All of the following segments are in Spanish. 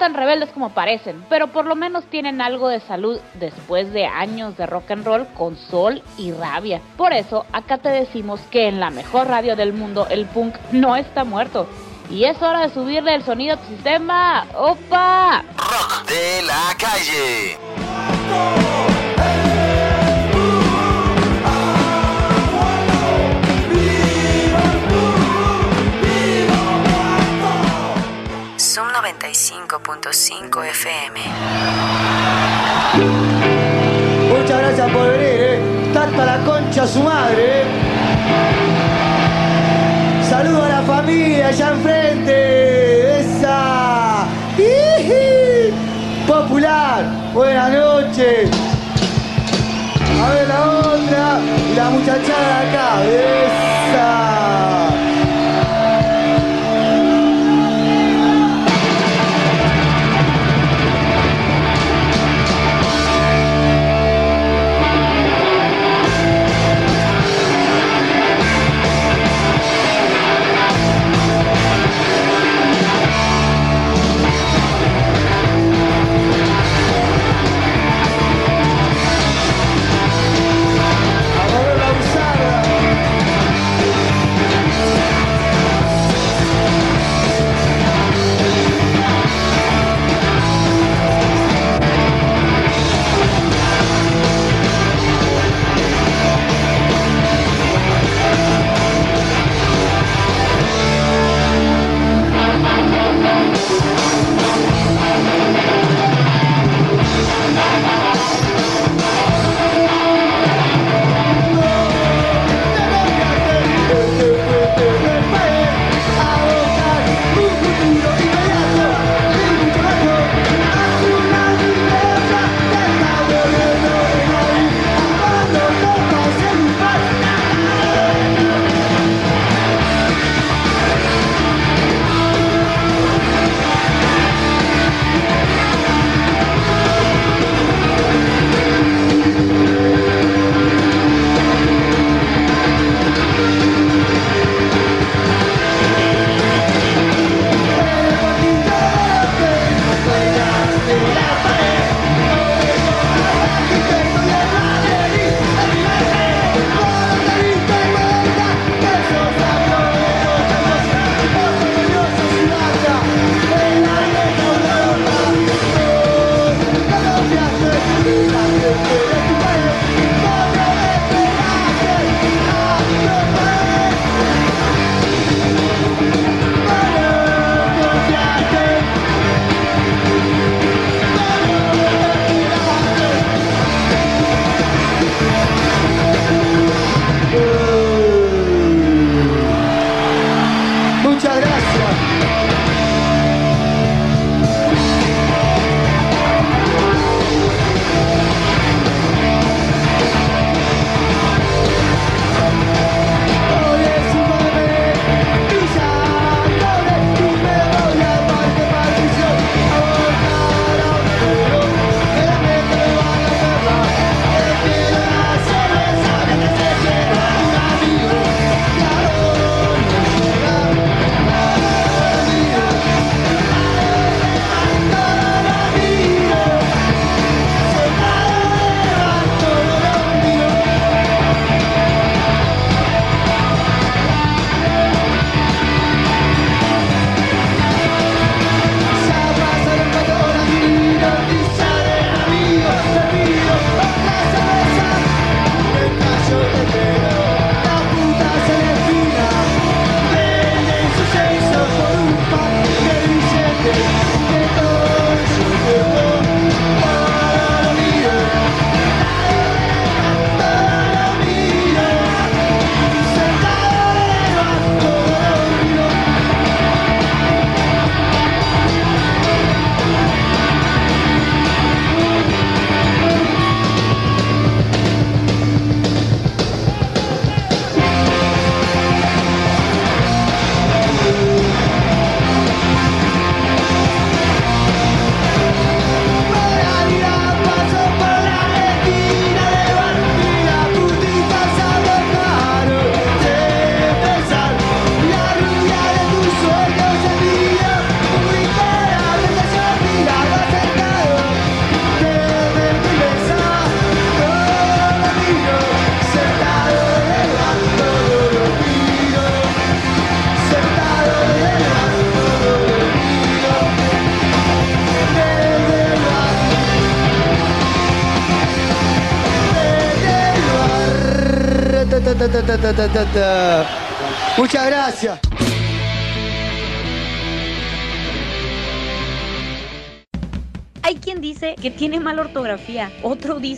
tan rebeldes como parecen, pero por lo menos tienen algo de salud después de años de rock and roll con sol y rabia. Por eso, acá te decimos que en la mejor radio del mundo el punk no está muerto. Y es hora de subirle el sonido a tu sistema. ¡Opa! Rock de la calle. Zoom 95.5 FM. Muchas gracias por venir, ¿eh? Tanta la concha su madre, ¿eh? Saludo a la familia allá enfrente. Esa. Popular. Buenas noches. A ver la otra. Y la muchachada acá. Esa.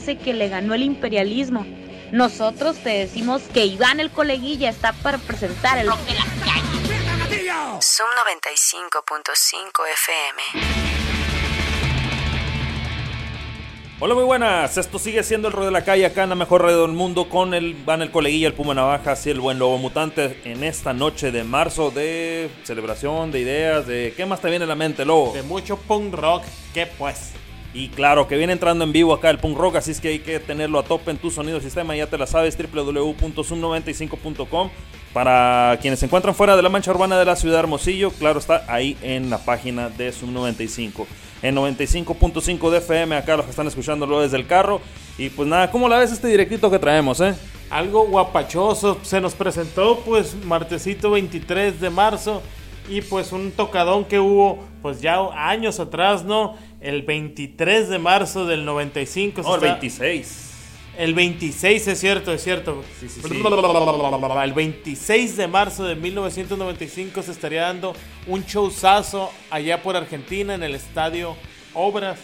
Dice que le ganó el imperialismo. Nosotros te decimos que Iván el coleguilla está para presentar el rock de la calle. Zoom 95.5 FM. Hola, muy buenas. Esto sigue siendo el Rey de la Calle acá en la mejor radio del mundo con el Van el Coleguilla, el Puma Navajas y el Buen Lobo Mutante en esta noche de marzo de celebración, de ideas, de qué más te viene a la mente, Lobo. De mucho punk rock, ¿qué pues? Y claro, que viene entrando en vivo acá el punk rock, así es que hay que tenerlo a tope en tu sonido sistema, ya te la sabes, www.zoom95.com. Para quienes se encuentran fuera de la mancha urbana de la ciudad de Hermosillo, claro está ahí en la página de Zoom 95. En 95.5 de FM, acá los que están escuchándolo desde el carro. Y pues nada, ¿cómo la ves este directito que traemos, eh? Algo guapachoso, se nos presentó pues martesito 23 de marzo y pues un tocadón que hubo pues ya años atrás, ¿no? El 23 de marzo del 95. No, el se está- 26. El 26 es cierto, es cierto. Sí, sí, sí. El 26 de marzo de 1995 se estaría dando un showzazo allá por Argentina en el estadio Obras.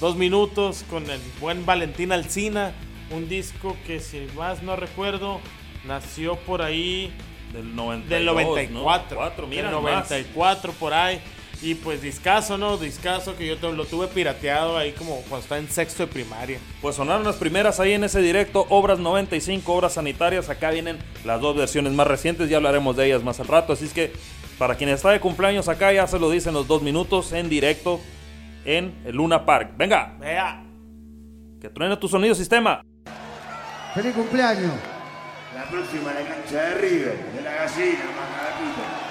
Dos minutos con el buen Valentín Alcina. Un disco que si más no recuerdo nació por ahí Del 92. del 94. ¿no? Cuatro, mira del nomás. 94 por ahí. Y pues discazo, ¿no? Discazo que yo te- lo tuve pirateado ahí como cuando estaba en sexto de primaria. Pues sonaron las primeras ahí en ese directo, obras 95, obras sanitarias. Acá vienen las dos versiones más recientes, ya hablaremos de ellas más al rato. Así es que para quien está de cumpleaños acá, ya se lo dicen los dos minutos en directo en el Luna Park. Venga, Vea. que truene tu sonido sistema. Feliz cumpleaños. La próxima en la cancha de River, de la gallina, macaratito.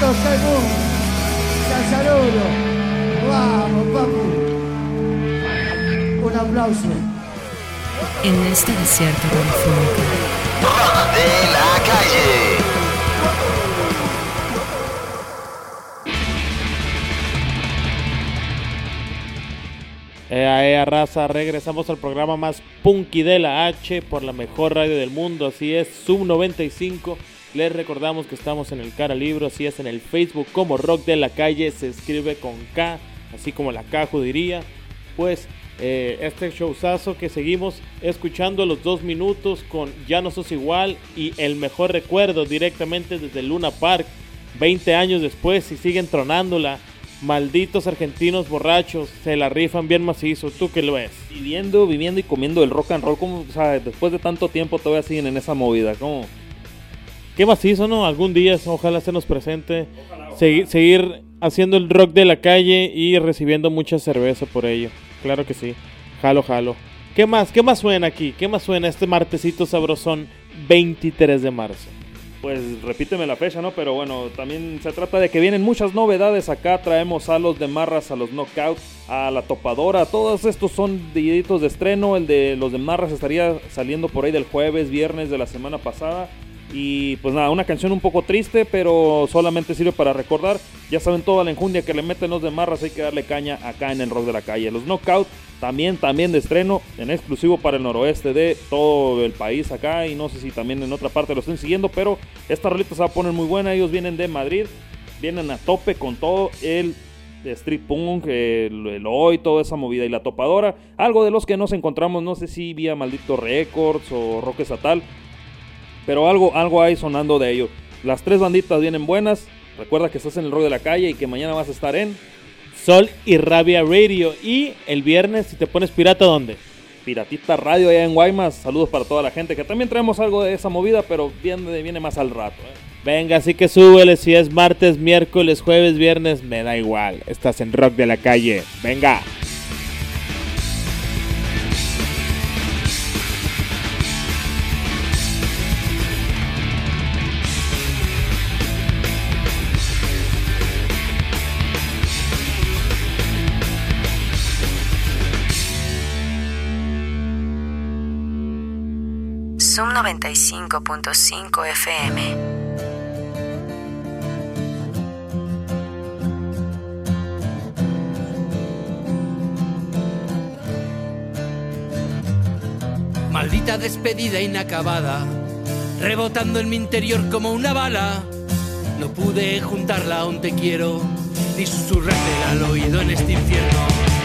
Segundo, ya saludo. Vamos, papu. Un aplauso. En este desierto Rock de la calle. Ea, ea, raza, regresamos al programa más punky de la H por la mejor radio del mundo, así es, Sub 95. Les recordamos que estamos en el Cara Libro, así es, en el Facebook como Rock de la Calle, se escribe con K, así como la Caju diría. Pues eh, este showzazo que seguimos escuchando los dos minutos con Ya no sos igual y el mejor recuerdo directamente desde Luna Park, 20 años después y siguen tronándola. Malditos argentinos borrachos, se la rifan bien macizo. ¿Tú qué lo ves? Viviendo, viviendo y comiendo el rock and roll, como, o después de tanto tiempo todavía siguen en esa movida, como Qué macizo, ¿no? Algún día ojalá se nos presente segui- seguir haciendo el rock de la calle y recibiendo mucha cerveza por ello. Claro que sí. Jalo, jalo. ¿Qué más? ¿Qué más suena aquí? ¿Qué más suena este martesito sabrosón 23 de marzo? Pues repíteme la fecha, ¿no? Pero bueno, también se trata de que vienen muchas novedades acá. Traemos a los de Marras, a los Knockout, a la Topadora. Todos estos son deditos de estreno. El de los de Marras estaría saliendo por ahí del jueves, viernes de la semana pasada. Y pues nada, una canción un poco triste, pero solamente sirve para recordar. Ya saben toda la enjundia que le meten los de Marras, hay que darle caña acá en el rock de la calle. Los Knockout también, también de estreno, en exclusivo para el noroeste de todo el país acá. Y no sé si también en otra parte lo estén siguiendo, pero esta rolita se va a poner muy buena. Ellos vienen de Madrid, vienen a tope con todo el street punk, el, el hoy, toda esa movida y la topadora. Algo de los que nos encontramos, no sé si vía Maldito Records o Rock Estatal, pero algo, algo hay sonando de ello. Las tres banditas vienen buenas. Recuerda que estás en el rock de la calle y que mañana vas a estar en Sol y Rabia Radio. Y el viernes, si te pones pirata, ¿dónde? Piratita Radio allá en Guaymas. Saludos para toda la gente que también traemos algo de esa movida, pero viene, viene más al rato. ¿eh? Venga, así que súbele si es martes, miércoles, jueves, viernes, me da igual. Estás en Rock de la Calle. Venga. Zoom 95.5 FM. Maldita despedida inacabada, rebotando en mi interior como una bala. No pude juntarla a te quiero, ni susurrarte al oído en este infierno.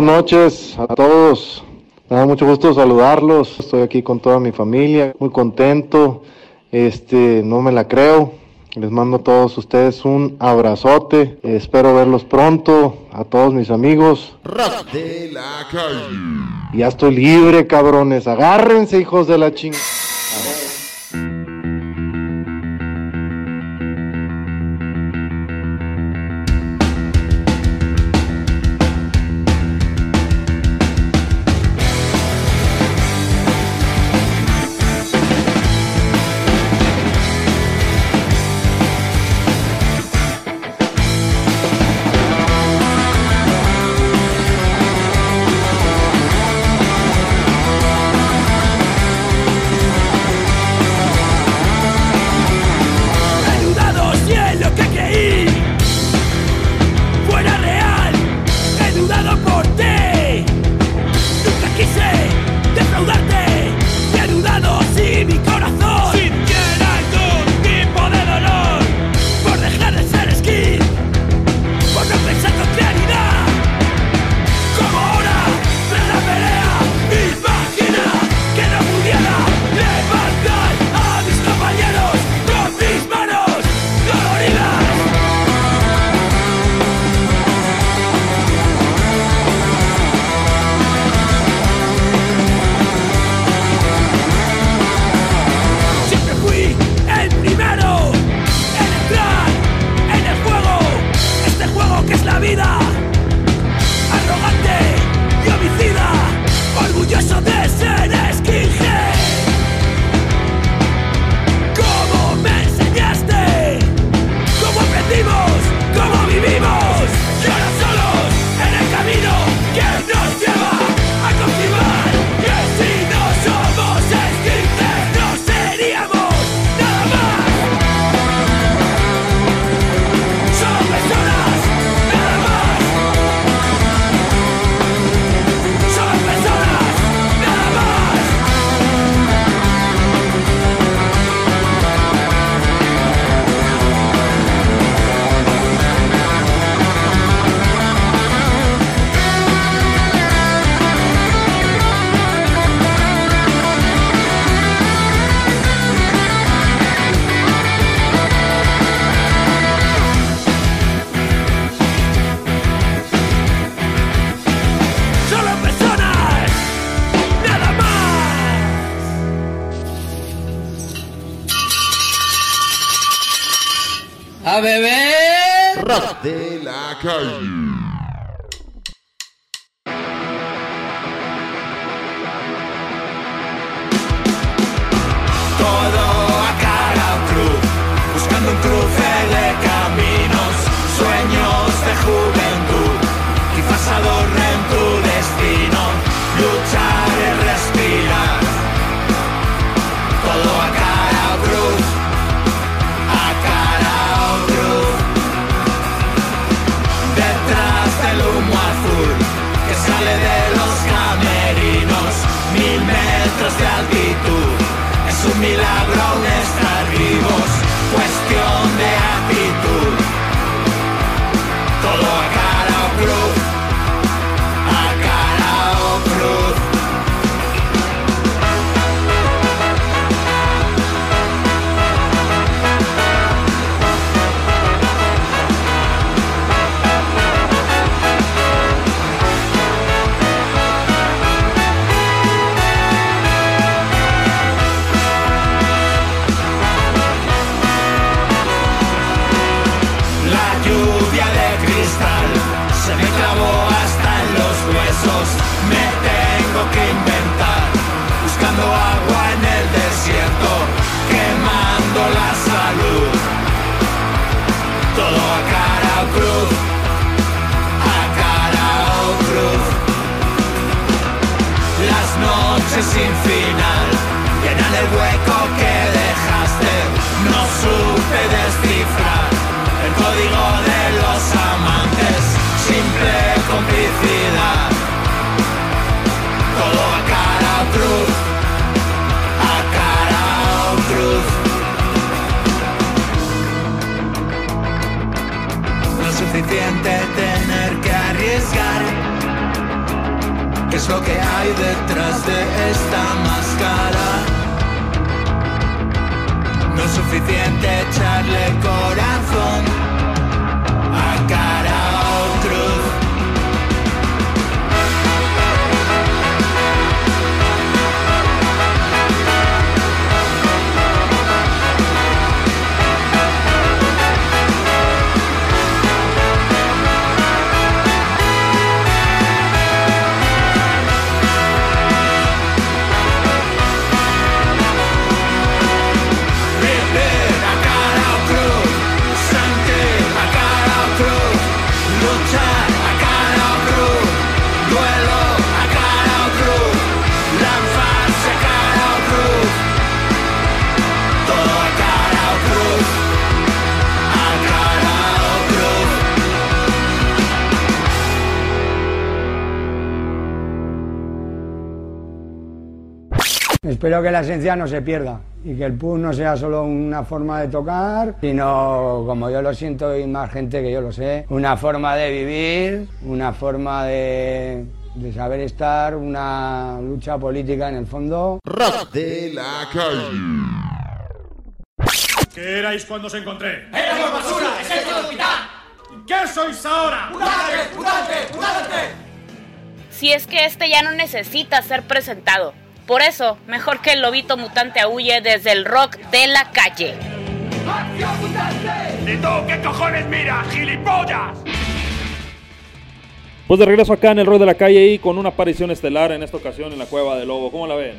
buenas noches a todos. Me da mucho gusto saludarlos. Estoy aquí con toda mi familia, muy contento. Este, no me la creo. Les mando a todos ustedes un abrazote. Espero verlos pronto. A todos mis amigos. Rock. Ya estoy libre, cabrones. Agárrense, hijos de la chingada. Espero que la esencia no se pierda y que el pub no sea solo una forma de tocar, sino, como yo lo siento y más gente que yo lo sé, una forma de vivir, una forma de, de saber estar, una lucha política en el fondo. Rock de la calle. ¿Qué erais cuando os encontré? ¡Éramos basura! ¡Excepto de hospital! ¿Qué sois ahora? ¡Mutante! ¡Mutante! ¡Mutante! Si es que este ya no necesita ser presentado. Por eso, mejor que el lobito mutante aúlle desde el rock de la calle. ¡Acción mutante! ¿Y tú qué cojones mira, gilipollas? Pues de regreso acá en el Rock de la Calle y con una aparición estelar en esta ocasión en la Cueva del Lobo. ¿Cómo la ven?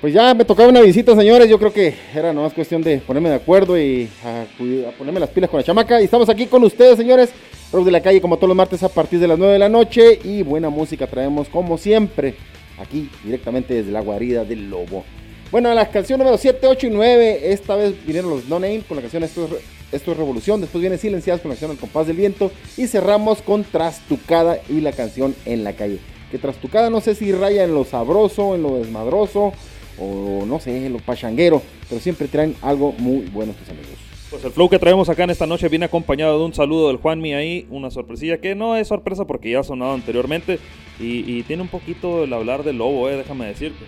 Pues ya me tocaba una visita, señores. Yo creo que era nomás cuestión de ponerme de acuerdo y a, cu- a ponerme las pilas con la chamaca. Y estamos aquí con ustedes, señores. Rock de la calle, como todos los martes a partir de las 9 de la noche. Y buena música traemos, como siempre, aquí directamente desde la guarida del lobo. Bueno, la canción número 7, 8 y 9. Esta vez vinieron los No Name con la canción Esto es, Re- Esto es Revolución. Después viene Silenciadas con la canción El Compás del Viento. Y cerramos con Trastucada y la canción En la Calle. Que Trastucada no sé si raya en lo sabroso, en lo desmadroso o no sé, en lo pachanguero. Pero siempre traen algo muy bueno estos amigos. Pues el flow que traemos acá en esta noche viene acompañado de un saludo del Juanmi ahí, una sorpresilla que no es sorpresa porque ya ha sonado anteriormente y, y tiene un poquito el hablar del lobo, eh, déjame decirte.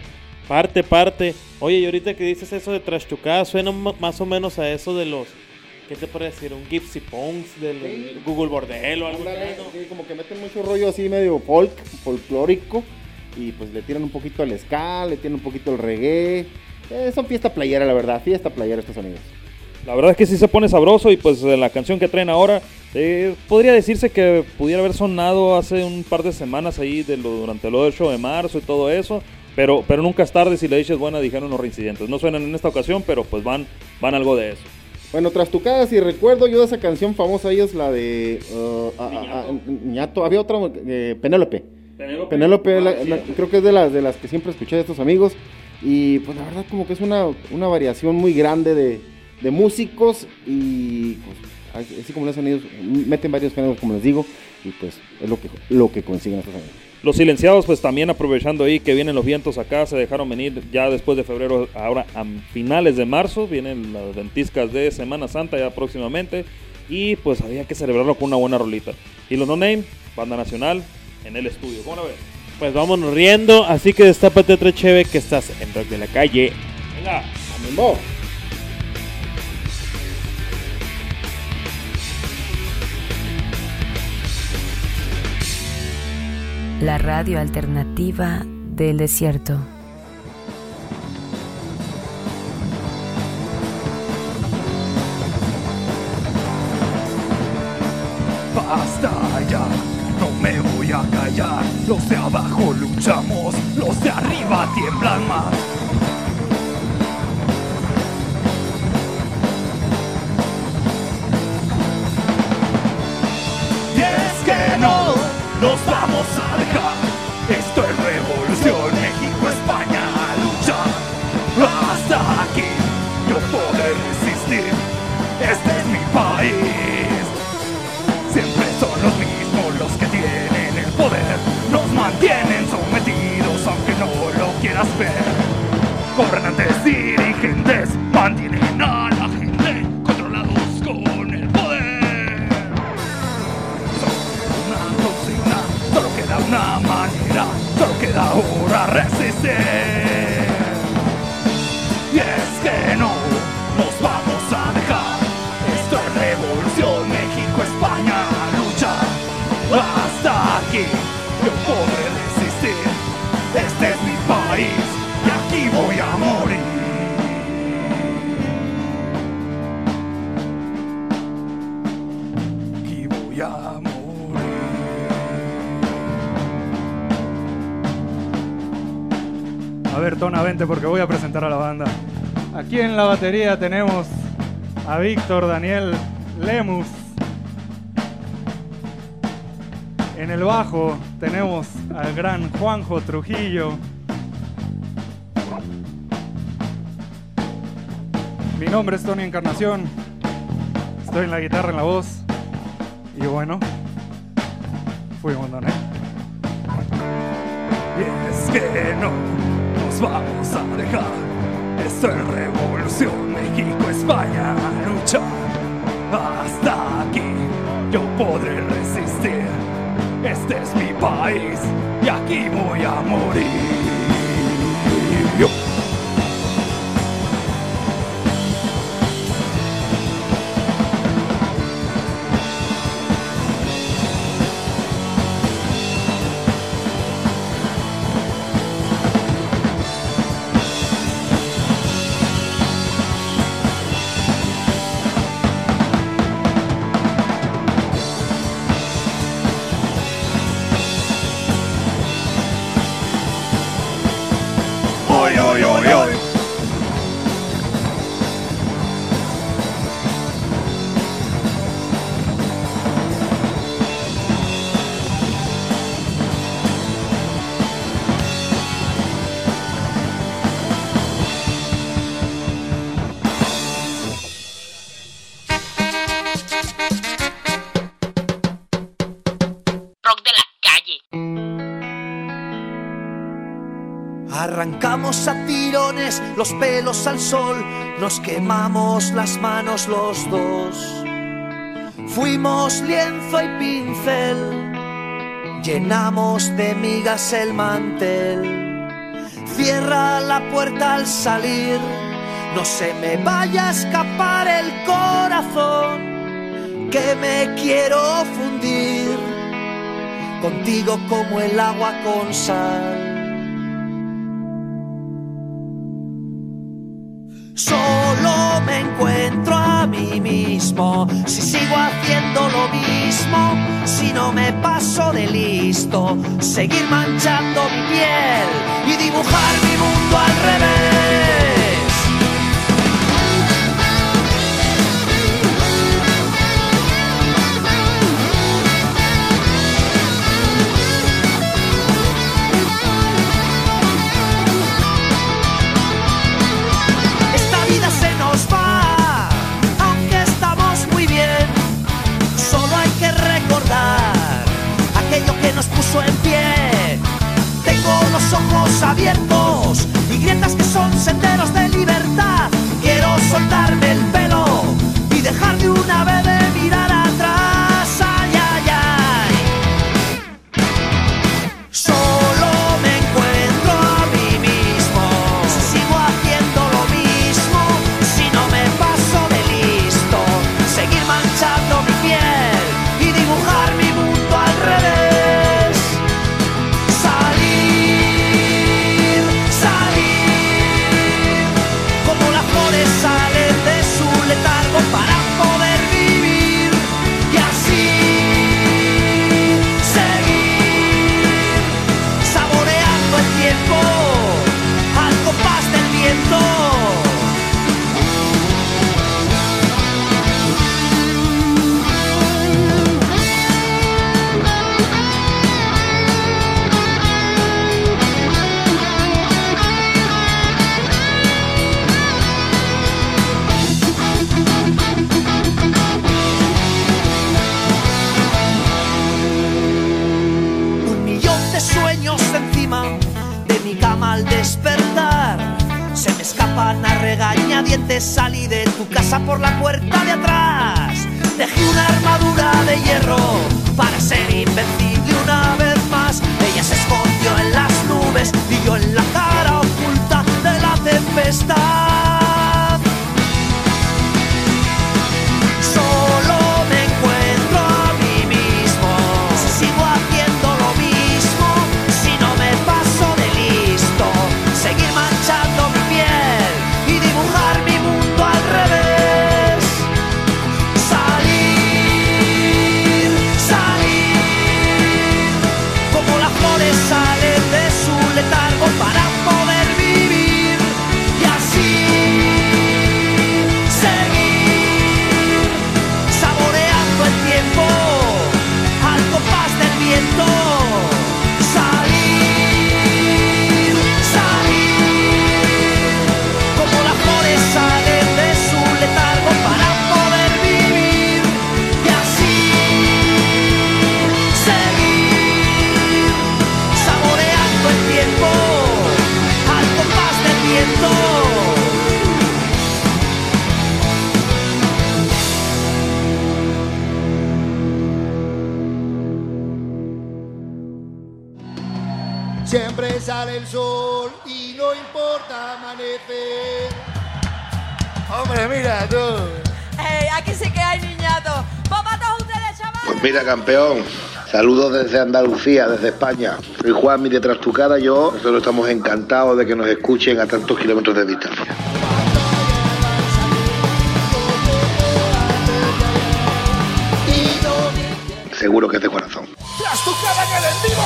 Parte, parte. Oye, y ahorita que dices eso de trastucada, suena más o menos a eso de los. ¿Qué te puedo decir? Un Gypsy Punks del Google Bordel o algo así, ¿no? Sí, como que meten mucho rollo así medio folk, folclórico. Y pues le tiran un poquito al ska, le tiran un poquito al reggae. Eh, son fiesta playera, la verdad, fiesta playera estos sonidos. La verdad es que sí se pone sabroso y pues la canción que traen ahora eh, podría decirse que pudiera haber sonado hace un par de semanas ahí de lo, durante lo del show de marzo y todo eso. Pero, pero nunca es tarde si le dices buena, dijeron los reincidentes. No suenan en esta ocasión, pero pues van, van algo de eso. Bueno, Trastucada, si recuerdo yo de esa canción famosa, ahí es la de uh, a- a- a- Niñato. Había otra, eh, Penélope. Penélope. Penélope, la- Ah, sí. la- creo que es de las, de las que siempre escuché de estos amigos. Y pues la verdad como que es una, una variación muy grande de, de músicos y pues, así como los sonidos, meten varios géneros como les digo y pues es lo que, lo que consiguen estos amigos. Los silenciados, pues también aprovechando ahí que vienen los vientos acá, se dejaron venir ya después de febrero, ahora a finales de marzo, vienen las ventiscas de Semana Santa ya próximamente, y pues había que celebrarlo con una buena rolita. Y los No Name, banda nacional, en el estudio, ¿cómo la ves? Pues vámonos riendo, así que destápate otra cheve que estás en Rock de la Calle. Venga, ¡Amén! La radio alternativa del desierto. Basta ya, no me voy a callar. Los de abajo luchamos, los de arriba tiemblan más. Que no nos vamos a dejar. Esto es revolución, México, España, lucha. Hasta aquí yo podré resistir. Este es mi país. Siempre son los mismos los que tienen el poder. Nos mantienen sometidos aunque no lo quieras ver. Gobernantes, dirigentes, resistir. A ver, Tona, vente porque voy a presentar a la banda. Aquí en la batería tenemos a Víctor Daniel Lemus. En el bajo tenemos al gran Juanjo Trujillo. Mi nombre es Tony Encarnación. Estoy en la guitarra, en la voz. Y bueno, fuimos, ¿no? Y es que no vamos a dejar. Esto es revolución, México, España, lucha. Hasta aquí yo podré resistir. Este es mi país y aquí voy a morir. Los pelos al sol, nos quemamos las manos los dos. Fuimos lienzo y pincel, llenamos de migas el mantel. Cierra la puerta al salir, no se me vaya a escapar el corazón, que me quiero fundir contigo como el agua con sal. Seguir manchando mi piel y dibujar Mira, campeón, Saludos desde Andalucía, desde España. Soy Juanmi de Trastucada, yo. Nosotros estamos encantados de que nos escuchen a tantos kilómetros de distancia. Seguro que es de corazón. Trastucada que vivo.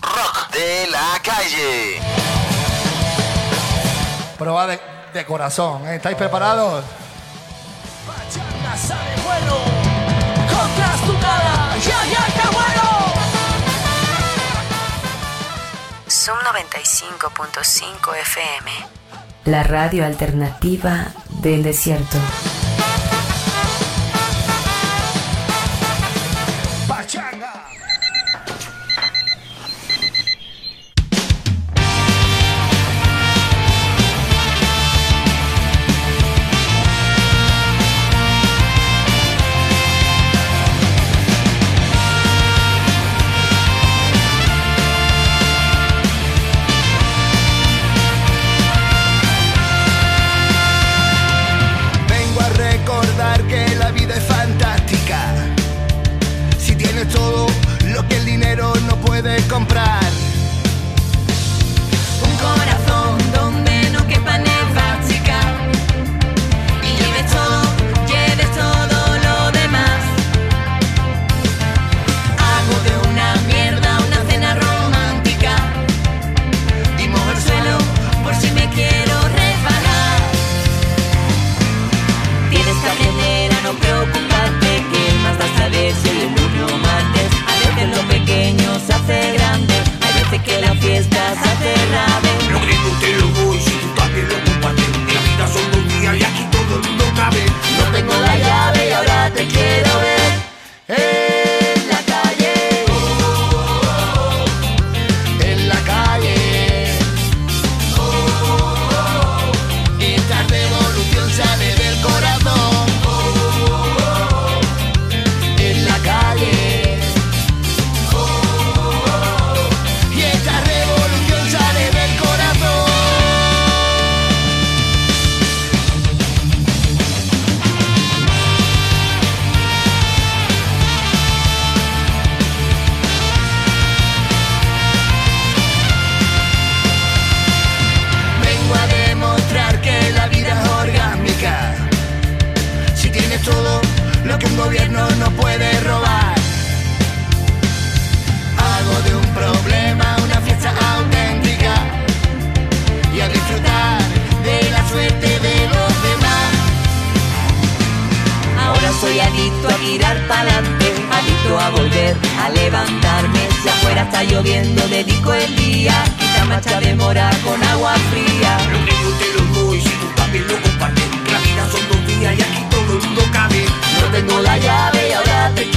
Rock de la calle. Prueba de, corazón, ¿eh? ¿estáis preparados? Zoom 95.5 FM. La radio alternativa del desierto.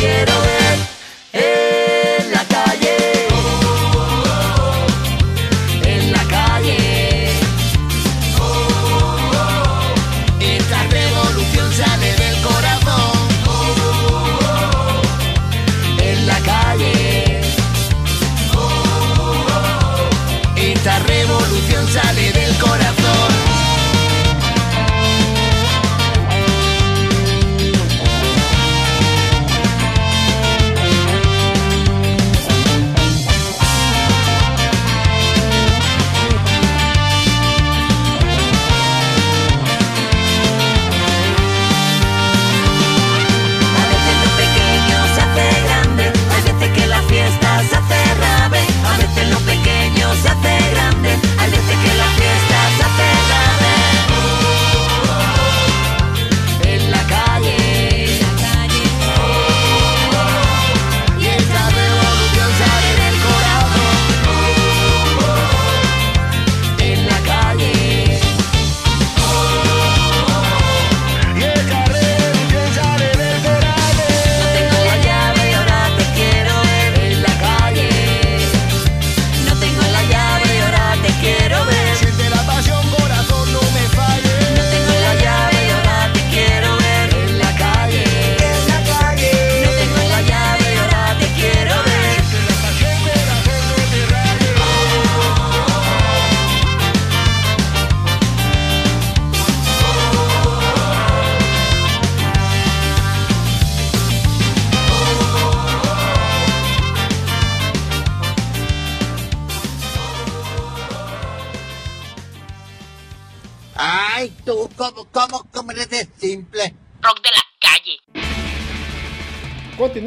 quiero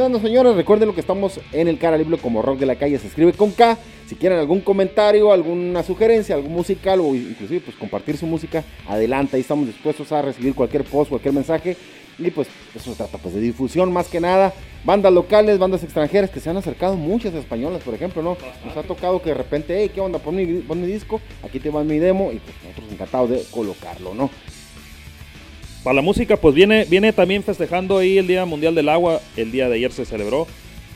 Señores, recuerden lo que estamos en el cara libre como Rock de la Calle, se escribe con K. Si quieren algún comentario, alguna sugerencia, algún musical o inclusive pues compartir su música, adelante, ahí estamos dispuestos a recibir cualquier post, cualquier mensaje. Y pues eso se trata pues de difusión más que nada. Bandas locales, bandas extranjeras que se han acercado, muchas españolas, por ejemplo, ¿no? Nos ha tocado que de repente, hey, ¿qué onda? Pon mi, pon mi disco, aquí te va mi demo y pues nosotros encantados de colocarlo, ¿no? Para la música, pues viene, viene también festejando ahí el Día Mundial del Agua. El día de ayer se celebró.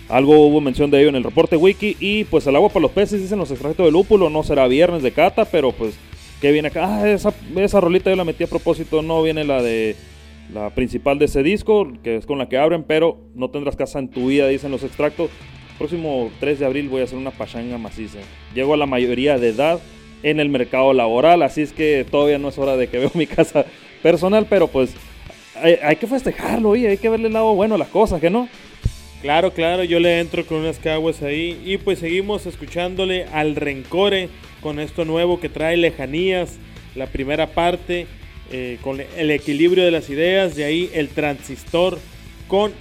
Algo hubo mención de ello en el reporte wiki. Y pues el agua para los peces, dicen los extractos de lúpulo. No será viernes de cata, pero pues que viene acá. Ah, esa, esa rolita yo la metí a propósito. No viene la de la principal de ese disco, que es con la que abren, pero no tendrás casa en tu vida, dicen los extractos. Próximo 3 de abril voy a hacer una pachanga maciza. Llego a la mayoría de edad en el mercado laboral, así es que todavía no es hora de que veo mi casa personal, pero pues hay, que festejarlo, oye, hay que verle el lado bueno a las cosas, ¿que no? Claro, claro, yo le entro con unas caguas ahí y pues seguimos escuchándole al Rencore con esto nuevo que trae Lejanías, la primera parte eh, con el equilibrio de las ideas, de ahí el transistor con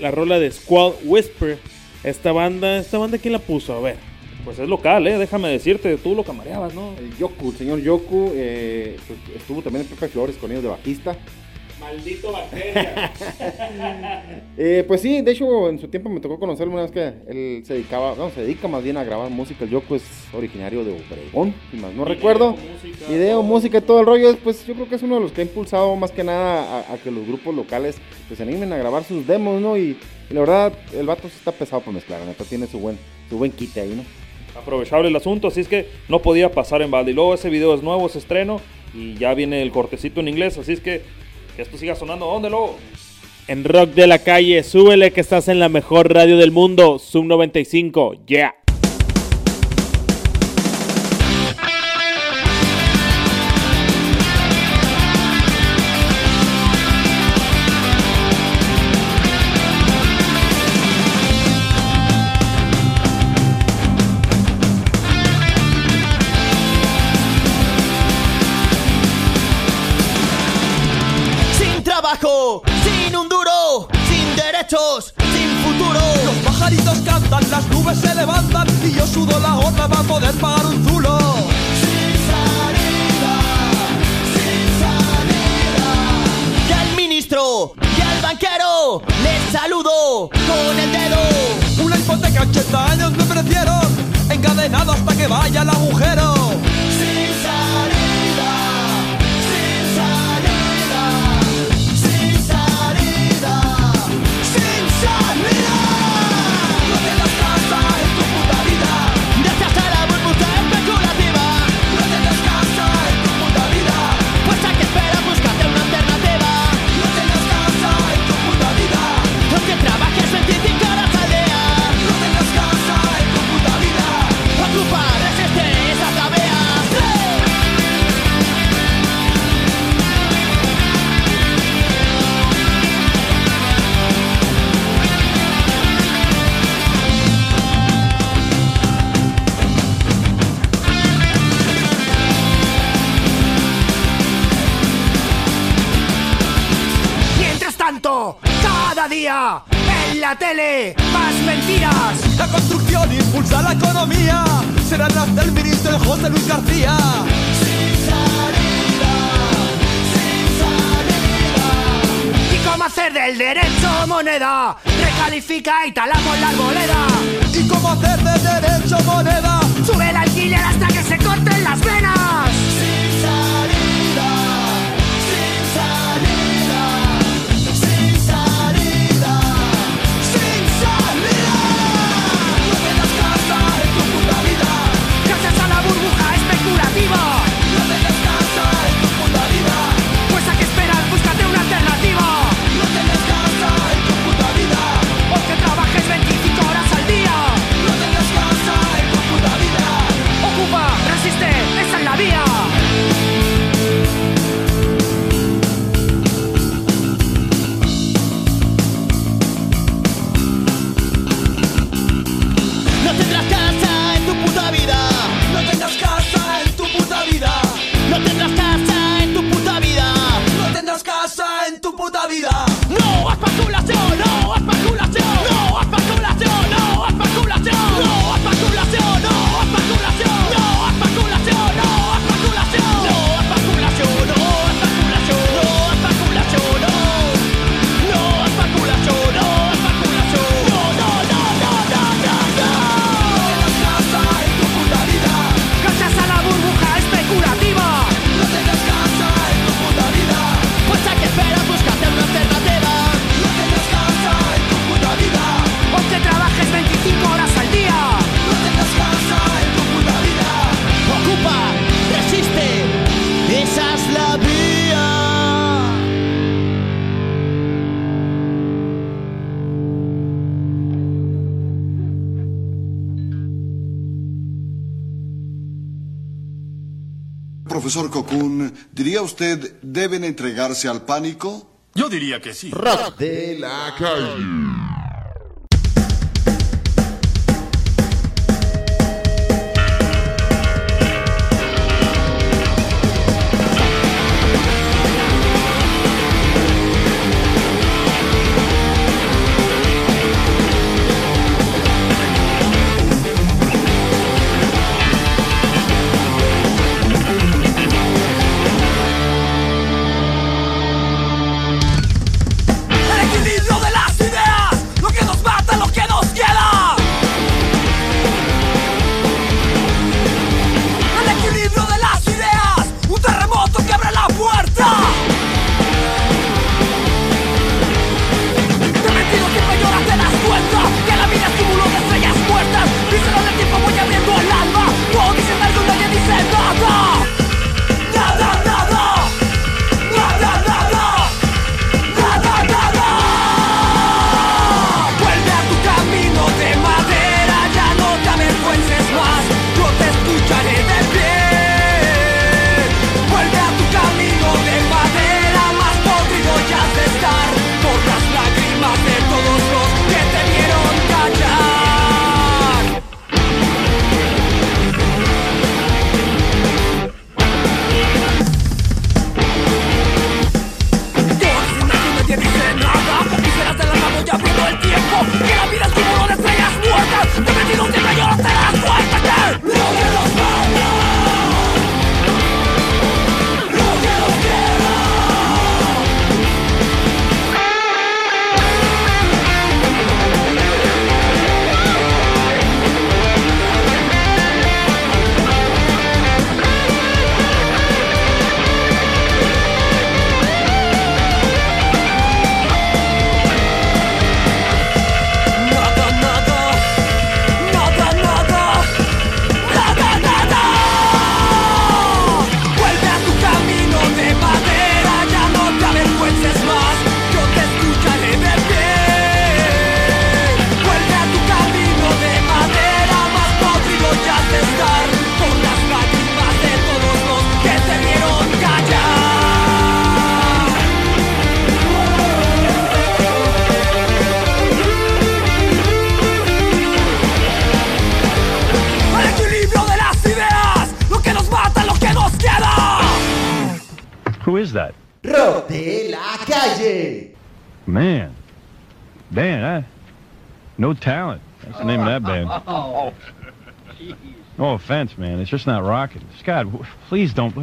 la rola de Squad Whisper. Esta banda, esta banda quién la puso, a ver. Pues es local, eh, déjame decirte, tú lo camareabas, ¿no? El Yoku, el señor Yoku, eh, pues, estuvo también en Pepe Flores con ellos de bajista. Maldito bacteria. Eh, pues sí, de hecho en su tiempo me tocó conocerlo una vez que él se dedicaba, no, se dedica más bien a grabar música. El Yoko es originario de Obregón, si más no recuerdo. música, Video, música y todo el rollo. Pues yo creo que es uno de los que ha impulsado más que nada a, a que los grupos locales pues se animen a grabar sus demos, ¿no? Y, y la verdad, el vato sí está pesado por mezclar, la neta tiene su buen, su buen quite ahí, ¿no? Aprovechable el asunto, así es que no podía pasar en balde. Y luego ese video es nuevo, es estreno y ya viene el cortecito en inglés, así es que esto siga sonando. ¿Dónde luego? En Rock de la Calle, súbele que estás en la mejor radio del mundo, Sub 95, yeah. Para poder pagar un zulo. Sin salida, sin salida. Y al ministro y al banquero les saludo con el dedo. Una hipoteca 80 años me ofrecieron, encadenado hasta que vaya al agujero. tele, más mentiras. La construcción impulsa la economía, serán las del ministro José Luis García. Sin salida, sin salida. ¿Y cómo hacer del derecho moneda? Recalifica y talamos la arboleda. ¿Y cómo hacer del derecho moneda? Sube el alquiler hasta usted, ¿deben entregarse al pánico? Yo diría que sí. De la calle. It's just not rocking. Scott, please don't.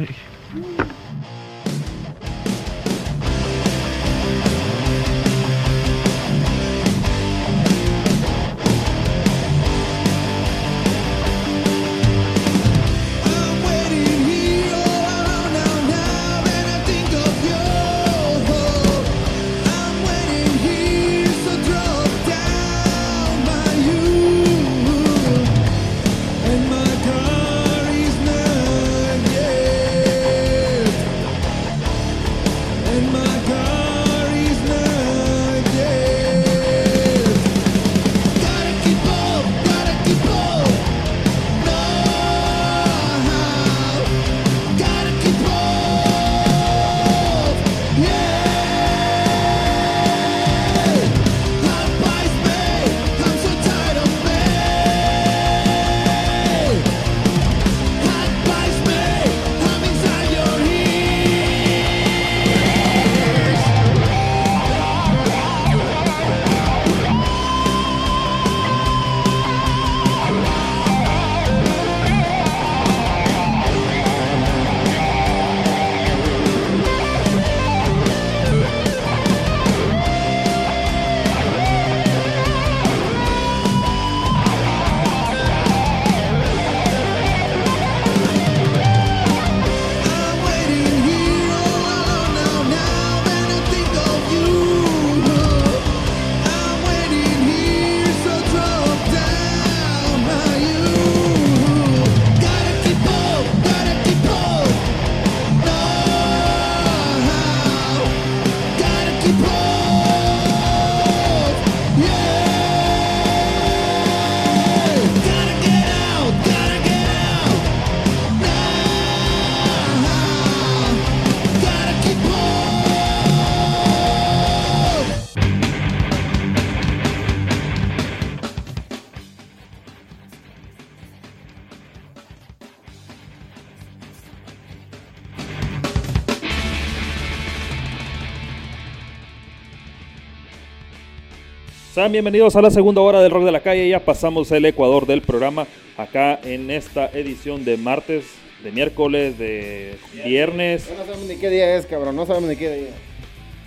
Sean bienvenidos a la segunda hora del Rock de la Calle. Ya pasamos el Ecuador del programa acá en esta edición de martes, de miércoles, de viernes. No sabemos ni qué día es, cabrón. No sabemos ni qué día.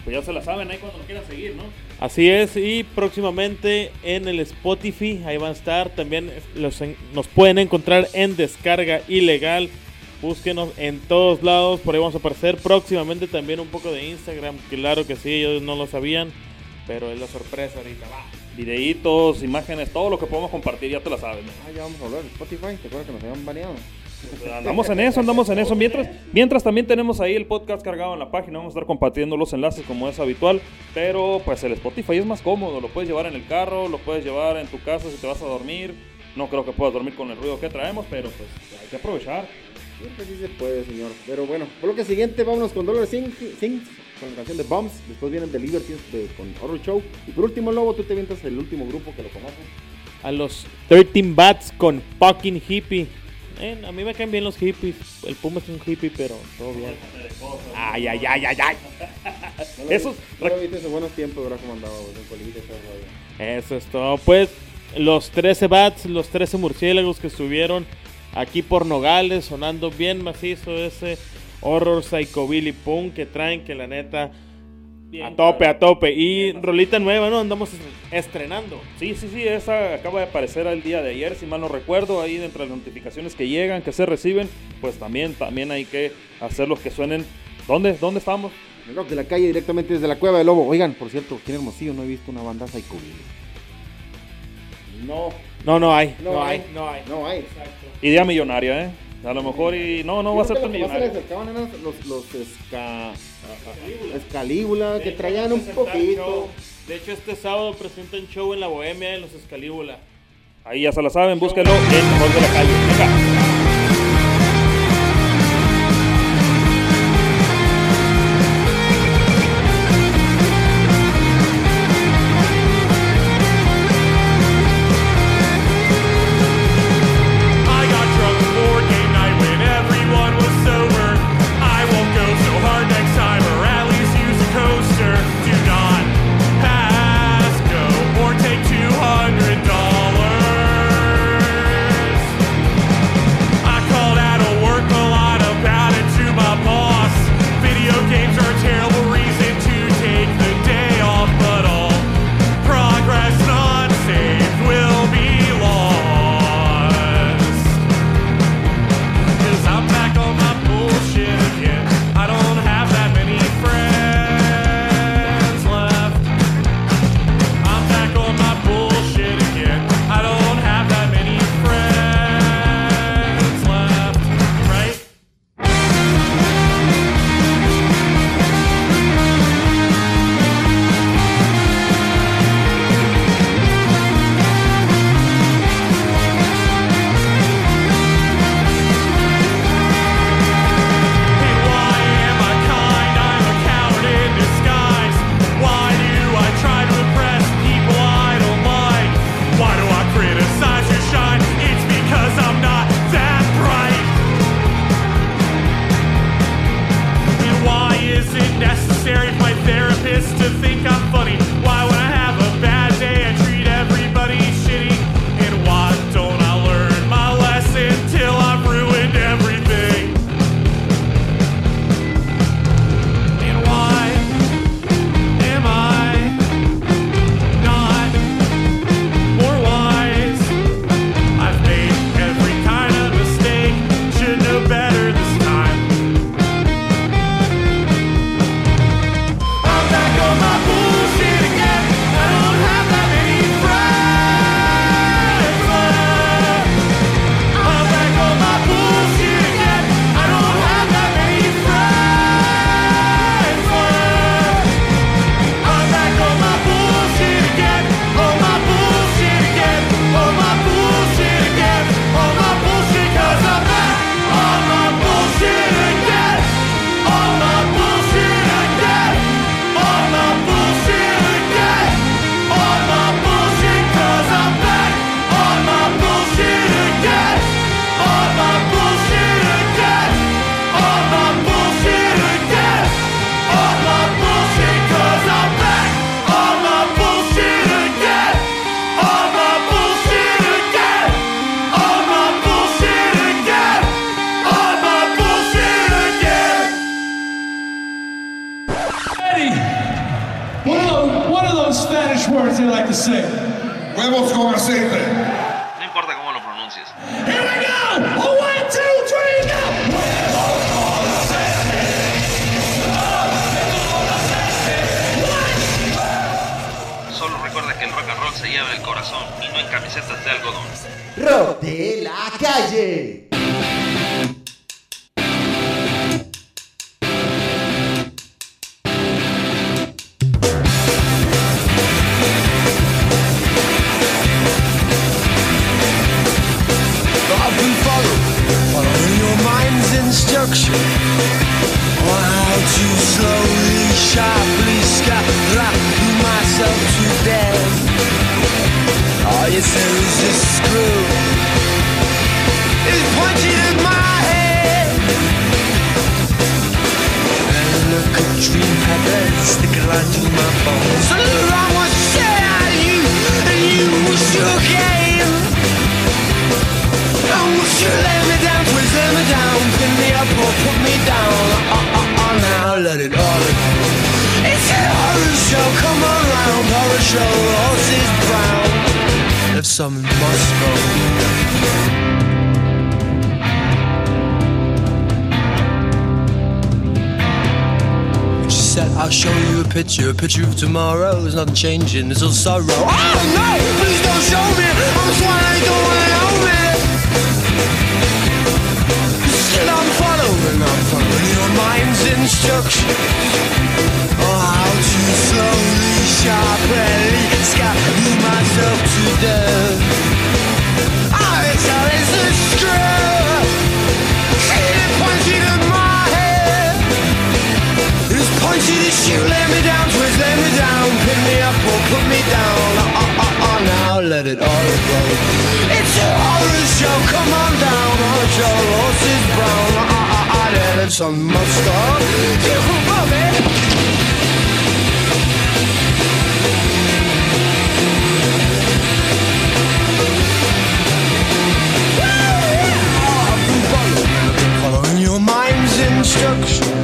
Pues ya se la saben ahí cuando quieran seguir, ¿no? Así es, y próximamente en el Spotify, ahí van a estar. También los nos pueden encontrar en descarga ilegal. Búsquenos en todos lados, por ahí vamos a aparecer. Próximamente también un poco de Instagram, claro que sí, ellos no lo sabían, pero es la sorpresa ahorita. Va. Videitos, imágenes, todo lo que podemos compartir, ya te la saben. ¿no? Ah, ya vamos a hablar de Spotify. ¿Te acuerdas que nos habían baneado? Andamos en eso, andamos en eso. Mientras, mientras también tenemos ahí el podcast cargado en la página. Vamos a estar compartiendo los enlaces como es habitual. Pero pues el Spotify es más cómodo. Lo puedes llevar en el carro, lo puedes llevar en tu casa si te vas a dormir. No creo que puedas dormir con el ruido que traemos, pero pues hay que aprovechar. Siempre sí se puede, señor. Pero bueno, bloque siguiente, vámonos con Dollar Sings, con la canción de Bombs. Después vienen The Libertines de, con Horror Show. Y por último, Lobo, tú te vientas el último grupo que lo conoces. A los 13 Bats con fucking hippie. Eh, a mí me caen bien los hippies. El Puma es un hippie, pero todo bien. Ay, ay, ay, ay, ay. No lo Esos- vi- no lo viste en buenos tiempos, ¿verdad? Como andaba, güey, en colita y todo el rollo. Eso es todo. Pues los 13 bats, los 13 murciélagos que estuvieron aquí por Nogales, sonando bien macizo ese horror psychobilly punk que traen, que la neta a tope, a tope. Y rolita nueva, ¿no? Andamos estrenando. Sí, sí, sí, esa acaba de aparecer el día de ayer, si mal no recuerdo, ahí dentro de las notificaciones que llegan, que se reciben, pues también, también hay que hacer los que suenen. ¿Dónde? ¿Dónde estamos? El rock de la calle directamente desde la cueva del lobo. Oigan, por cierto, aquí en Hermosillo no he visto una banda psychobilly. No. No, no hay, No no, hay. hay, no hay. No hay. Idea millonaria, ¿eh? A lo mejor y no, no va a ser tan se millonario. le acercaban eran los, los esca... escalíbula, que traían un poquito. De hecho, este sábado presentan show en la Bohemia de los Escalíbula. Ahí ya se la saben, búsquenlo en Rock de la Calle. Venga. Sticking right through my bones. So the wrong was out of you, and you was your game. Oh, would you lay me down, please lay me down. Pin me up or put me down. Oh, oh, oh, now let it all It's a horror show, come on round Horror show, horses brown If some must go Said, I'll show you a picture, a picture of tomorrow. There's nothing changing, there's all sorrow. Oh no, please don't show me. I'm sworn I don't want to know me. Still I'm following, I'm following your mind's instructions. Oh, how to slowly, sharply scabby myself to death. Pointed at you, lay me down, twist, lay me down, pin me up or put me down. Oh, oh, oh, now let it all go. It's a horror show, come on down, uh, horror show, horses brown. Uh, uh, oh, oh, oh, then it's a monster. You above it. Following your mind's instructions.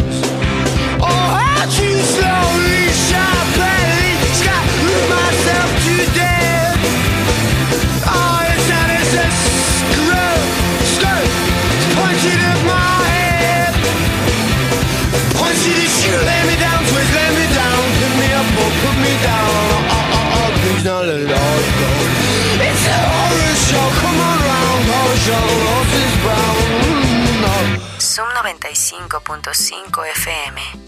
Zoom 95.5 FM.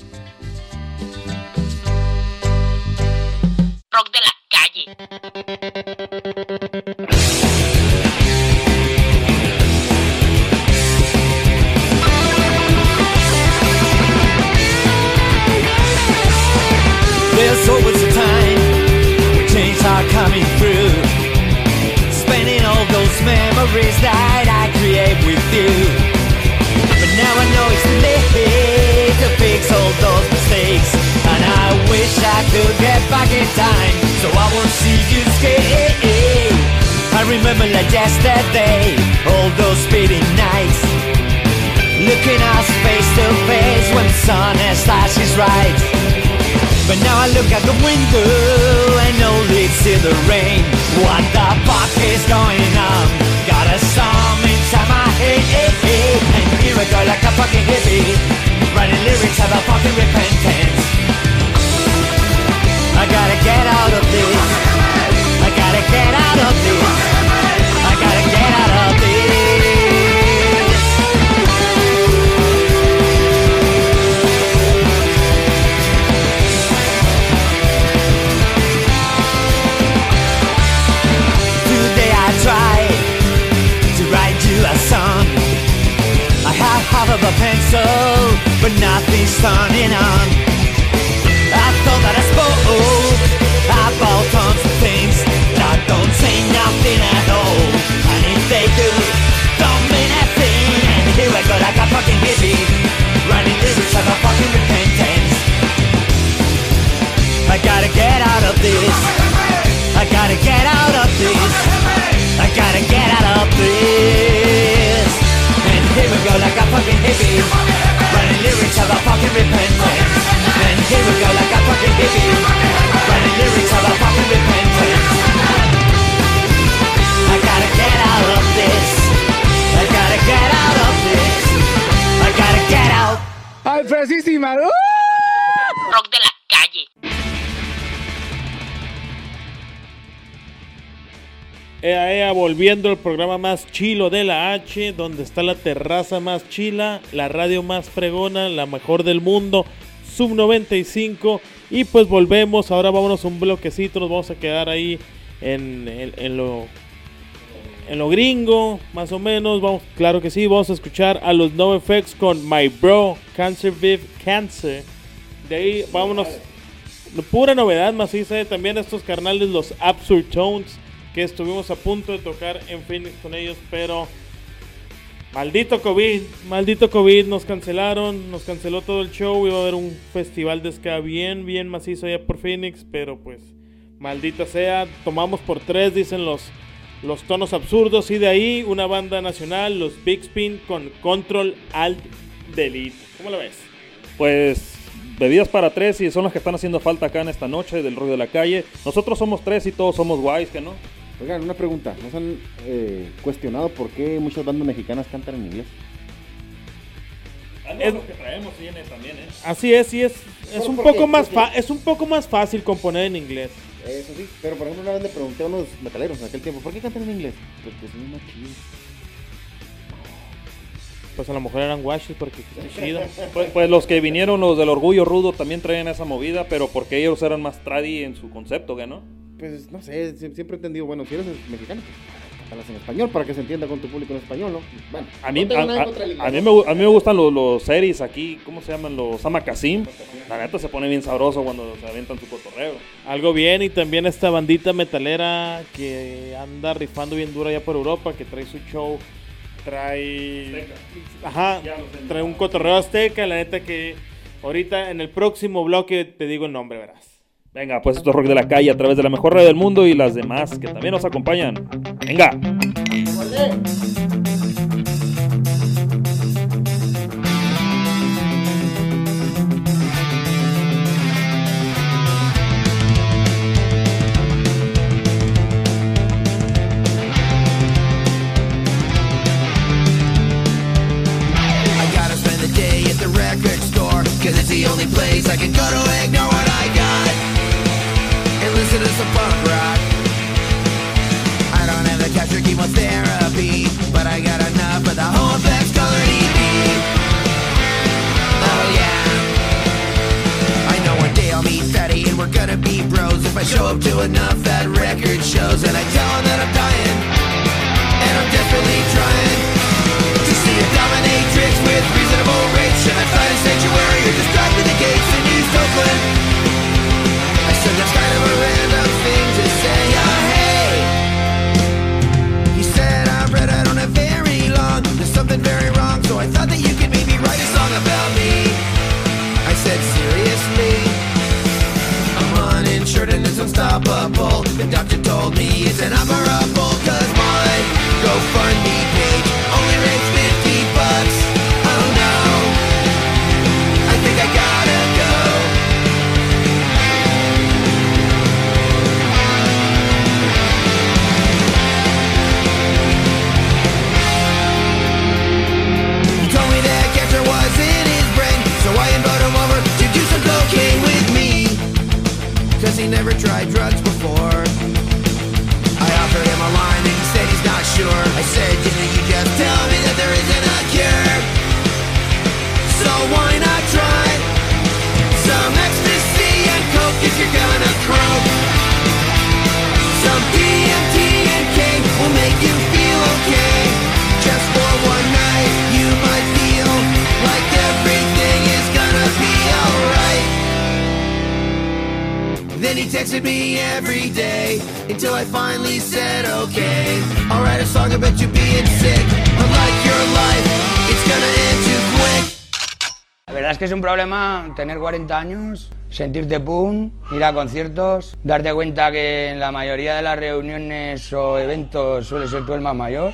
Memories that I create with you. But now I know it's too late to fix all those mistakes. And I wish I could get back in time so I won't see you skate. I remember like yesterday, all those speeding nights. Looking us face to face when the sun and stars is right. But now I look out the window and only see the rain. What the fuck is going on? Got a song inside my head, eh, eh. and here I go like a fucking hippie, writing lyrics about fucking repentance. I gotta get out of this. I gotta get out of this. I gotta get be turning on Volviendo al programa más chilo de la H, donde está la terraza más chila, la radio más fregona, la mejor del mundo, Sub 95. Y pues volvemos, ahora vámonos a un bloquecito, nos vamos a quedar ahí en, en- en lo en lo gringo, más o menos. Vamos, claro que sí, vamos a escuchar a los No Effects con My Bro, Cancer Viv Cancer. De ahí vámonos. Pura novedad maciza de también estos carnales, los Absurd Tones, que estuvimos a punto de tocar en Phoenix con ellos, pero maldito COVID, maldito COVID, nos cancelaron, nos canceló todo el show, iba a haber un festival de ska bien, bien macizo allá por Phoenix, pero pues maldita sea, tomamos por tres, dicen los, los tonos absurdos, y de ahí una banda nacional, los Big Spin con Control Alt Delete. ¿Cómo lo ves? Pues bebidas para tres y son las que están haciendo falta acá en esta noche del ruido de la calle. Nosotros somos tres y todos somos guays, que no? Oigan, una pregunta. ¿No se han eh, cuestionado por qué muchas bandas mexicanas cantan en inglés? Es lo que traemos viene también, ¿eh? Así es, sí es, es ¿Por- un poco qué? más ¿Por fa- es un poco más fácil componer en inglés. Eso sí, pero por ejemplo una vez le pregunté a unos metaleros en aquel tiempo, ¿por qué cantan en inglés? Porque es más chido. Pues a lo mejor eran washes porque está chido. Pues, pues los que vinieron, los del Orgullo Rudo, también traían esa movida, pero porque ellos eran más tradi en su concepto, no? Pues no sé, sie- siempre he entendido, bueno, si eres mexicano, pues cántalas en español para que se entienda con tu público en español, ¿no? Bueno, A mí, no a, a- contra del a inglés, mí me, a mí me gustan los, los series aquí, ¿cómo se llaman? Los Amakasim. La neta se pone bien sabroso cuando se avientan su cotorreo. Algo bien y también esta bandita metalera que anda rifando bien dura ya por Europa, que trae su show, trae... Ajá, trae un cotorreo azteca, la neta que ahorita en el próximo bloque te digo el nombre, verás. Venga, pues esto es Rock de la Calle a través de la mejor radio del mundo y las demás que también nos acompañan. Venga. Tener 40 años, sentirte pum, ir a conciertos, darte cuenta que en la mayoría de las reuniones o eventos suele ser tú el más mayor.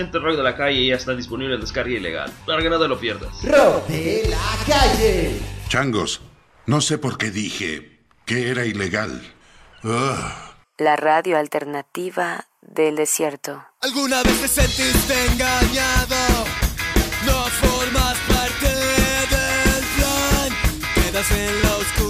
Reciente Rock de la Calle ya está disponible en descarga ilegal, para que no te lo pierdas. Rock de la calle. Changos, no sé por qué dije que era ilegal. Ah. La radio alternativa del desierto. ¿Alguna vez te sentiste engañado? No formas parte del plan, quedas en la oscuridad.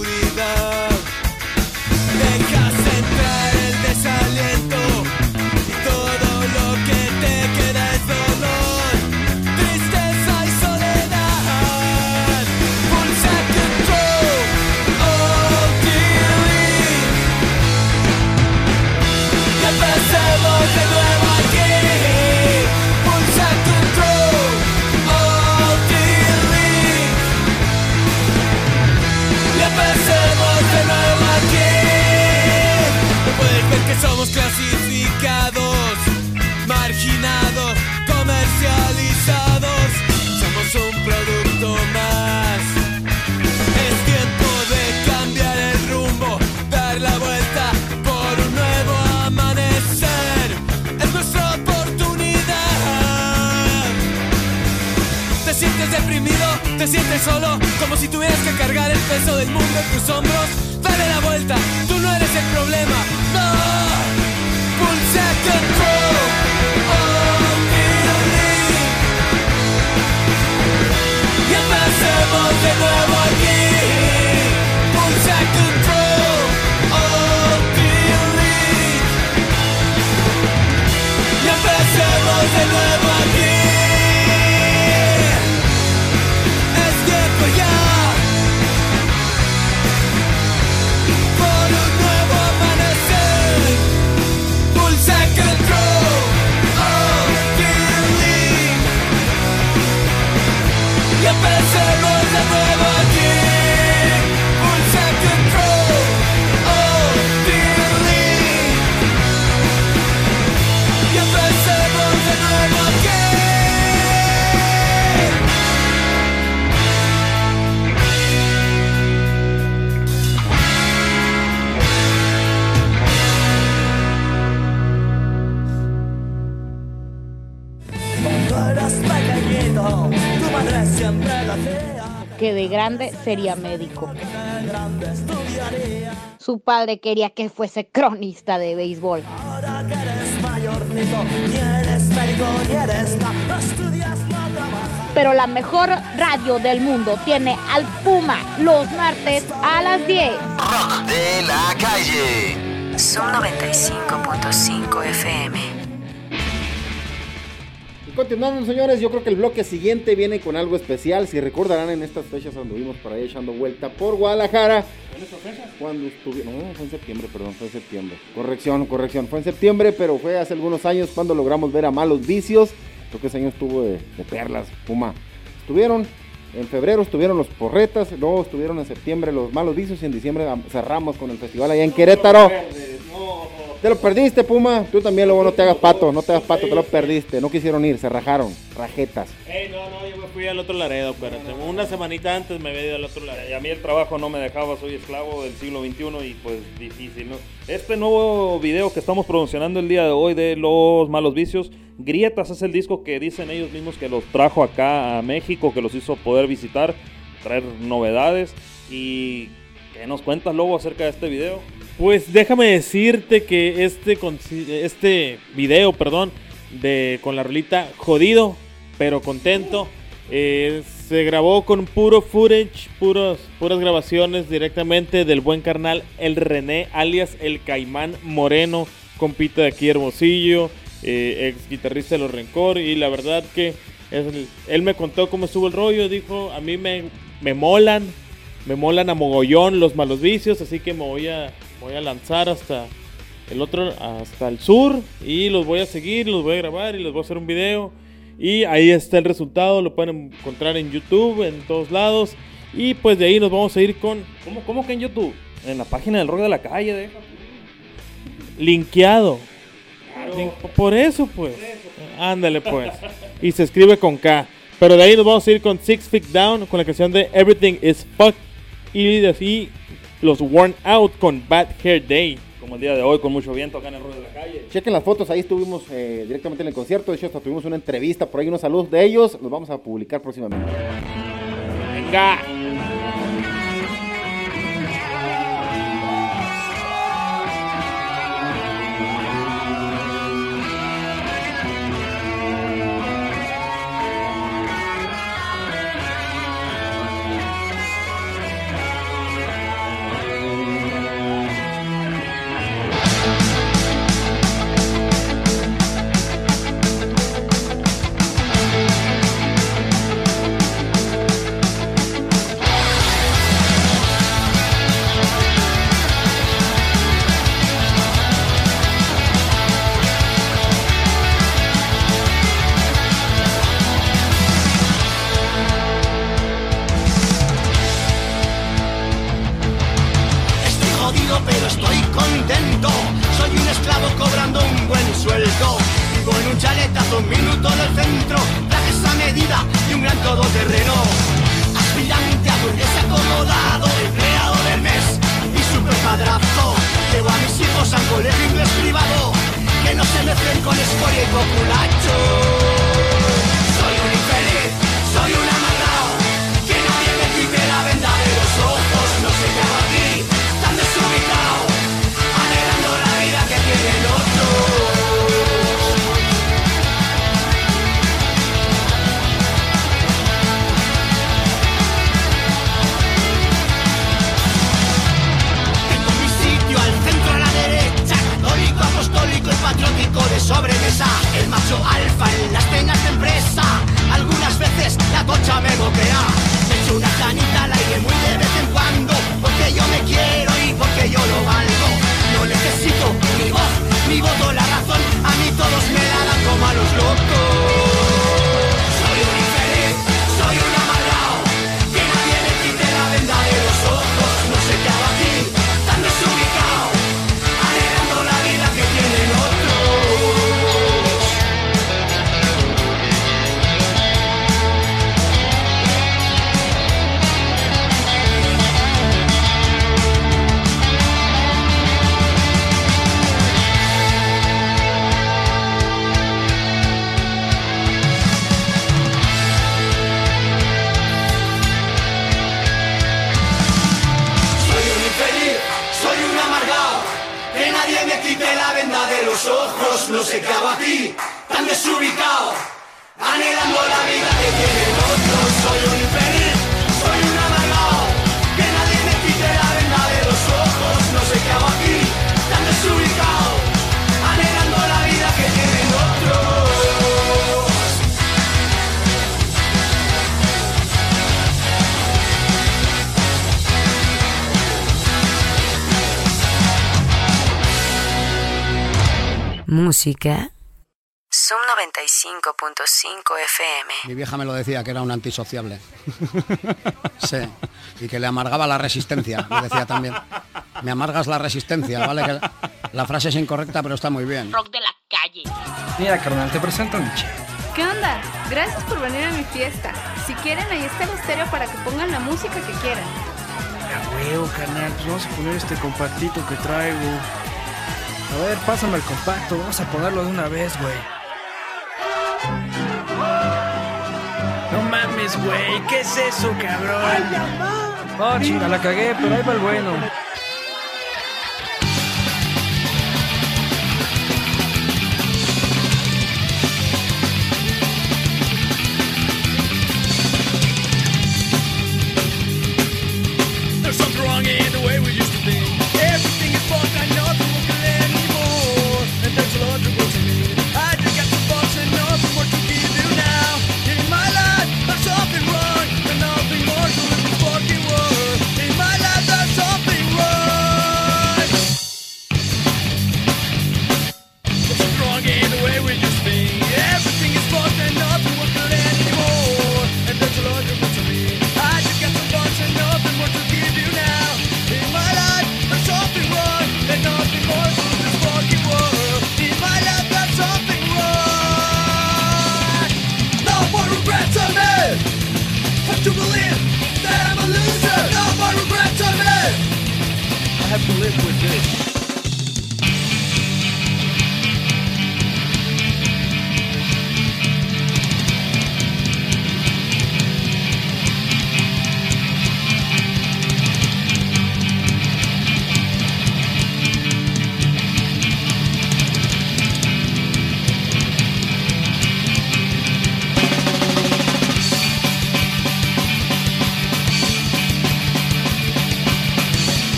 Somos un producto más. Es tiempo de cambiar el rumbo, dar la vuelta por un nuevo amanecer. Es nuestra oportunidad. Te sientes deprimido, te sientes solo, como si tuvieras que cargar el peso del mundo en tus hombros. Dale la vuelta, tú no eres el problema. No, pulsa control. De grande sería médico. Su padre quería que fuese cronista de béisbol. Pero la mejor radio del mundo tiene al Puma los martes a las 10. Rock de la calle. Zoom 95.5 FM. Y continuando, señores, yo creo que el bloque siguiente viene con algo especial. Si recordarán, en estas fechas anduvimos por ahí echando vuelta por Guadalajara. ¿En estas fechas? Cuando estuvimos. No, fue en septiembre, perdón, fue en septiembre. Corrección, corrección. Fue en septiembre, pero fue hace algunos años cuando logramos ver a Malos Vicios. Creo que ese año estuvo de, de perlas, Puma. Estuvieron. En febrero estuvieron los Porretas, luego estuvieron en septiembre los Malos Vicios y en diciembre am- cerramos con el festival allá en Querétaro. Te lo perdiste, Puma. Tú también luego no te hagas pato, no te hagas pato, te lo perdiste. No quisieron ir, se rajaron, rajetas. Ey, no, no, yo me fui al otro Laredo, espérate. Una semanita antes me había ido al otro Laredo. Y a mí el trabajo no me dejaba, soy esclavo del siglo XXI y pues difícil, ¿no? Este nuevo video que estamos promocionando el día de hoy de Los Malos Vicios, Grietas es el disco que dicen ellos mismos que los trajo acá a México, que los hizo poder visitar, traer novedades y... ¿Qué nos cuentas, Lobo, acerca de este video? Pues déjame decirte que este, este video, perdón, de con la rolita jodido, pero contento, eh, se grabó con puro footage, puros, puras grabaciones directamente del buen carnal El René, alias El Caimán Moreno, compita de aquí Hermosillo, eh, ex guitarrista de Los Rencor, y la verdad que él me contó cómo estuvo el rollo, dijo, a mí me, me molan, me molan a mogollón los malos vicios, así que me voy a, voy a lanzar hasta el otro, hasta el sur y los voy a seguir, los voy a grabar y les voy a hacer un video. Y ahí está el resultado, lo pueden encontrar en YouTube, en todos lados. Y pues de ahí nos vamos a ir con ¿Cómo, cómo que en YouTube? En la página del rock de la calle, deja. linkeado. Lin- Por eso pues. Ándale pues. Y se escribe con K. Pero de ahí nos vamos a ir con Six Feet Down con la canción de Everything is Fuck. Y de así los Worn Out con Bad Hair Day. como el día de hoy, con mucho viento acá en el ruedo de la calle. Chequen las fotos, ahí estuvimos eh, directamente en el concierto. De hecho, hasta tuvimos una entrevista por ahí, unos saludos de ellos. Los vamos a publicar próximamente. Venga. Los ojos No sé qué hago aquí, tan desubicado Anhelando la vida que tienen otros Soy un Música. Zoom 95.5 FM. Mi vieja me lo decía, que era un antisociable. Sí, y que le amargaba la resistencia, me decía también. Me amargas la resistencia, ¿vale? Que la, frase es incorrecta, pero está muy bien. Rock de la calle. Mira, carnal, te presento a mi chica. ¿Qué onda? Gracias por venir a mi fiesta. Si quieren, ahí está el estéreo para que pongan la música que quieran. A huevo, carnal, pues vamos a poner este compactito que traigo. A ver, pásame el compacto, vamos a ponerlo de una vez, güey. No mames, güey, ¿qué es eso, cabrón? Oh, chinga, la cagué, pero ahí va el bueno.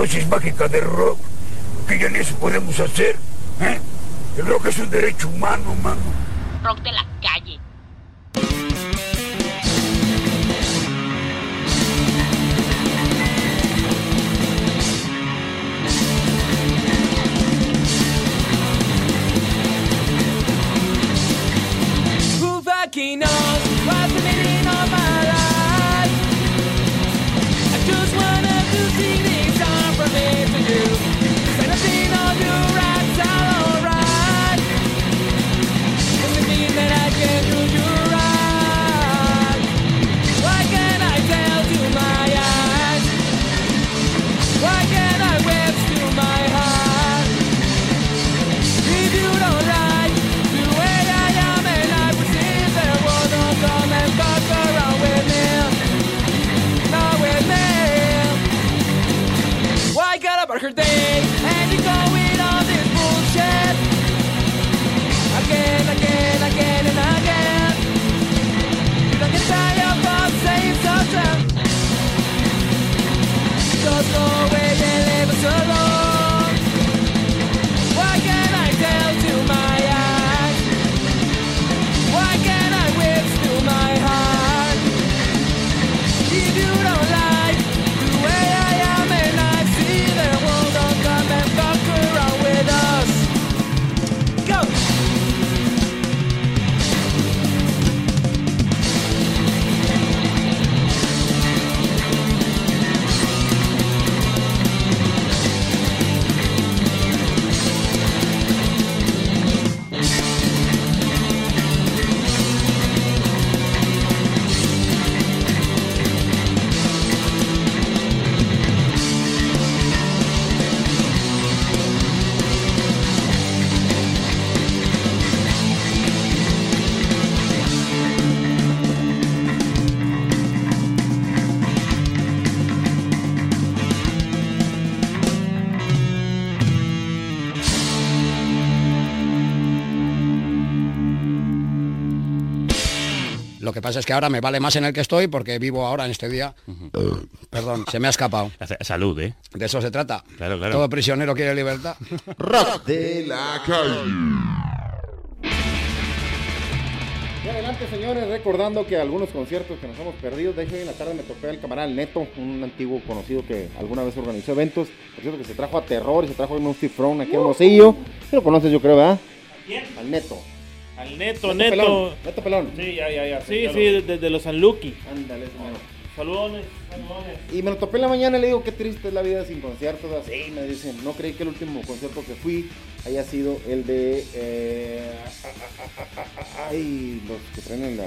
Dosis mágica de rock, que ya ni eso podemos hacer. ¿eh? El rock es un derecho humano, mano. Rock de la pasa es que ahora me vale más en el que estoy porque vivo ahora en este día. Perdón, se me ha escapado. Salud, ¿eh? De eso se trata. Claro, claro. Todo prisionero quiere libertad. Rock de la calle. Y adelante, señores, recordando que algunos conciertos que nos hemos perdido, de hecho hoy en la tarde me topé al camarada Neto, un antiguo conocido que alguna vez organizó eventos, por cierto que se trajo a Terror y se trajo a un Steve Throne aquí a Hermosillo, ¿Sí lo conoces yo creo, ¿verdad? quién? Al Neto. Al neto, Neto neto. Pelón, Neto Pelón. Sí, ya, ya, ya. Sí, sí, desde de los San Lucky. Ándale, señor. Saludones, saludones. Y me lo topé en la mañana y le digo, qué triste es la vida sin conciertos. Así me dicen, no creí que el último concierto que fui haya sido el de... eh, ay, los que traen en la...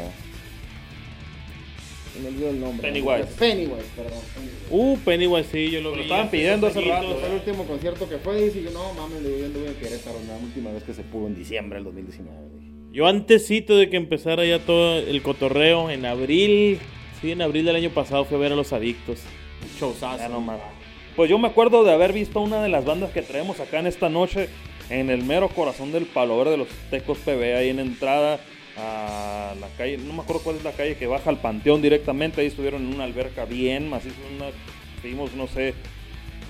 Se me olvidó el nombre. Pennywise. Pennywise, perdón. Uh, Pennywise, sí, yo lo vi. estaban pidiendo hace rato. Fue el último concierto que fue y yo, no mames, le digo, yo anduve en Querétaro, la última vez que se pudo en diciembre del 2019. Yo antesito de que empezara ya todo el cotorreo en abril, sí, en abril del año pasado fui a ver a Los Adictos. Showzazo. Pues yo me acuerdo de haber visto una de las bandas que traemos acá en esta noche en el mero corazón del Palo Verde de los Tecos PB, ahí en entrada a la calle, no me acuerdo cuál es la calle que baja al Panteón directamente, ahí estuvieron en una alberca bien macizo, una, no sé,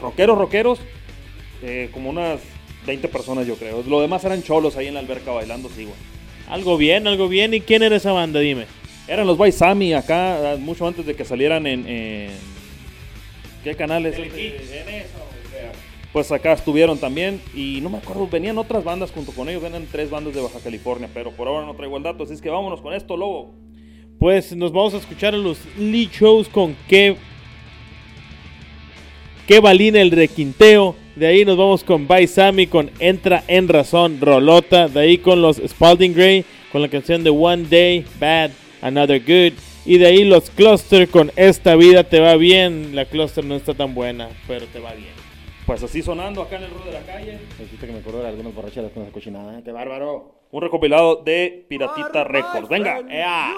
rockeros, rockeros, eh, como unas 20 personas yo creo. Lo demás eran cholos ahí en la alberca bailando, sí, güey. Algo bien, algo bien. ¿Y quién era esa banda? Dime. Eran los Baisami acá, ah, mucho antes de que salieran en... en- ¿Qué canales? Pues acá estuvieron también y no me acuerdo, venían otras bandas junto con ellos, venían tres bandas de Baja California, pero por ahora no traigo el dato, así es que vámonos con esto, Lobo. Pues nos vamos a escuchar a los Lee Shows con qué. Qué balina el requinteo. De ahí nos vamos con By Sammy con Entra en Razón, Rolota. De ahí con los Spalding Gray con la canción de One Day, Bad, Another Good. Y de ahí los Cluster con Esta vida te va bien. La Cluster no está tan buena, pero te va bien. Pues así sonando acá en el ruedo de la calle. Dijiste que me acuerdo de algunas borracheras con esa cochinada. ¿eh? ¡Qué bárbaro! Un recopilado de Piratita Records. Venga, ¡ea!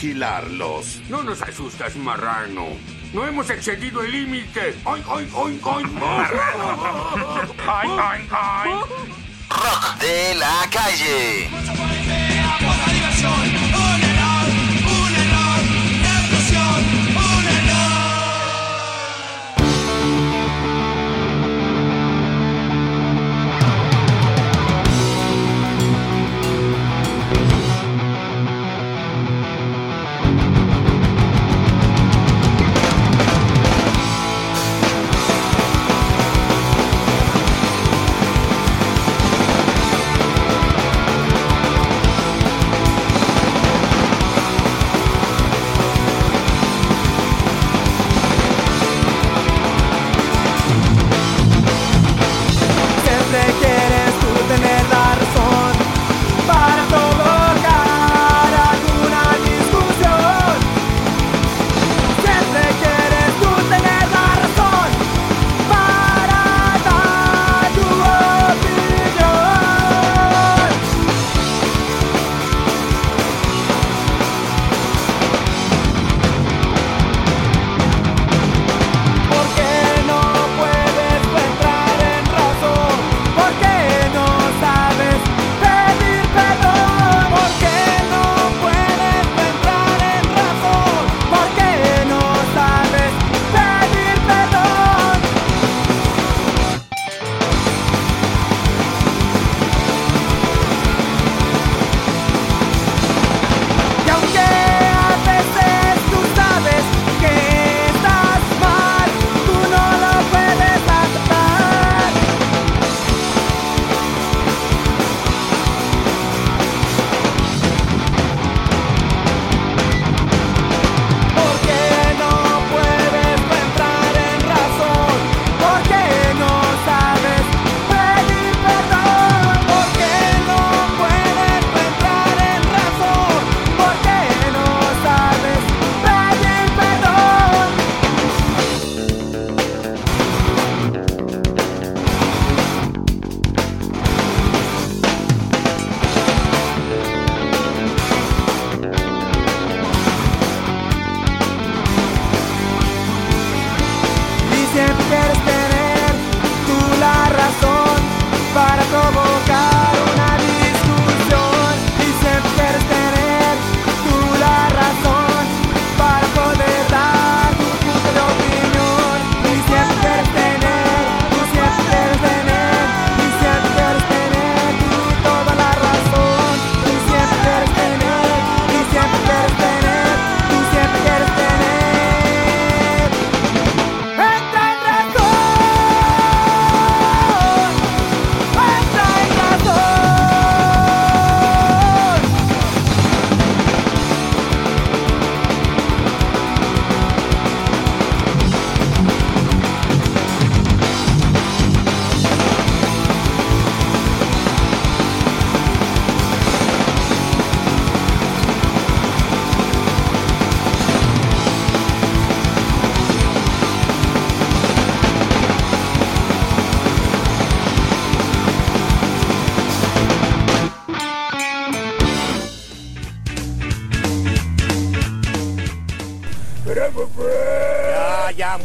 vigilarlos. No nos asustas, marrano. No hemos excedido el límite. ¡Ay, ay, ay, ay! ¡Marrano! ¡Ay, ay, ay! Rock de la calle. Mucho por diversión.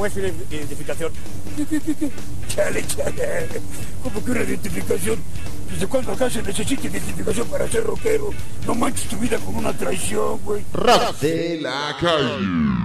¿Cómo es una identificación? Chale, chale. ¿Cómo que una identificación? ¿Desde cuándo acá se necesita identificación para ser rockero? No manches tu vida con una traición, güey. Rock de la calle.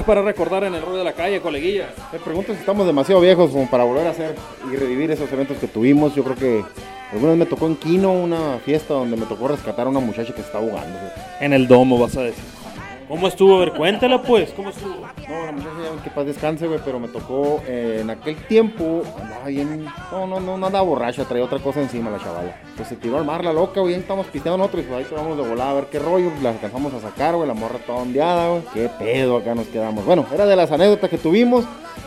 Para recordar en el rol de la calle, coleguilla. Me pregunto si estamos demasiado viejos como para volver a hacer y revivir esos eventos que tuvimos. Yo creo que alguna vez me tocó en Quino una fiesta donde me tocó rescatar a una muchacha que se está ahogando. En el domo, vas a decir. ¿Cómo estuvo? A ver, cuéntala pues. ¿Cómo estuvo? Que paz descanse, güey, pero me tocó eh, en aquel tiempo, andaba bien, no, no, no, no andaba borracha, traía otra cosa encima la chavala. Pues se tiró al mar la loca, güey, ahí estamos pisteando nosotros, y pues ahí te vamos de volada a ver qué rollo, pues la alcanzamos a sacar, güey, la morra toda ondeada, güey, qué pedo acá nos quedamos. Bueno, era de las anécdotas que tuvimos,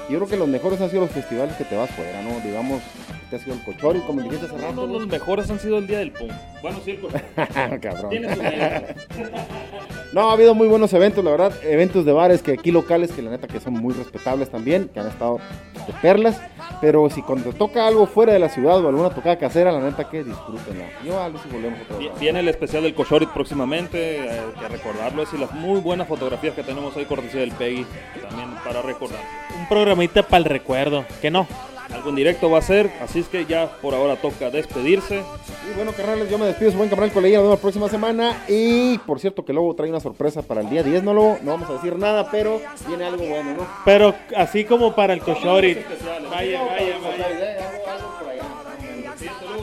yo creo que los mejores han sido los festivales que te vas fuera, ¿no? Digamos, te ha sido el cochori, como dijiste hace rato. No, los mejores han sido el día del pum. Bueno, sí, el cochori. Cabrón. Tiene su. No, ha habido muy buenos eventos, la verdad, eventos de bares que aquí locales, que la neta que son muy respetables también, que han estado de perlas, pero si cuando te toca algo fuera de la ciudad o alguna tocada casera, la neta que disfrútenla. Yo a ver si volvemos otra vez. Vi- Viene el especial del Cochorit próximamente, hay que recordarlo, es y las muy buenas fotografías que tenemos hoy, cortesía del Peggy, también para recordar. Un programita para el recuerdo, que no. Algo en directo va a ser, así es que ya por ahora toca despedirse. Y bueno, carnales, yo me despido, su buen canal coleguilla, nos vemos la próxima semana. Y por cierto que luego trae una sorpresa para el día 10, no lo, no vamos a decir nada, pero viene algo bueno, ¿no? Pero así como para el Cochori. Vaya, vaya, vaya. Allá.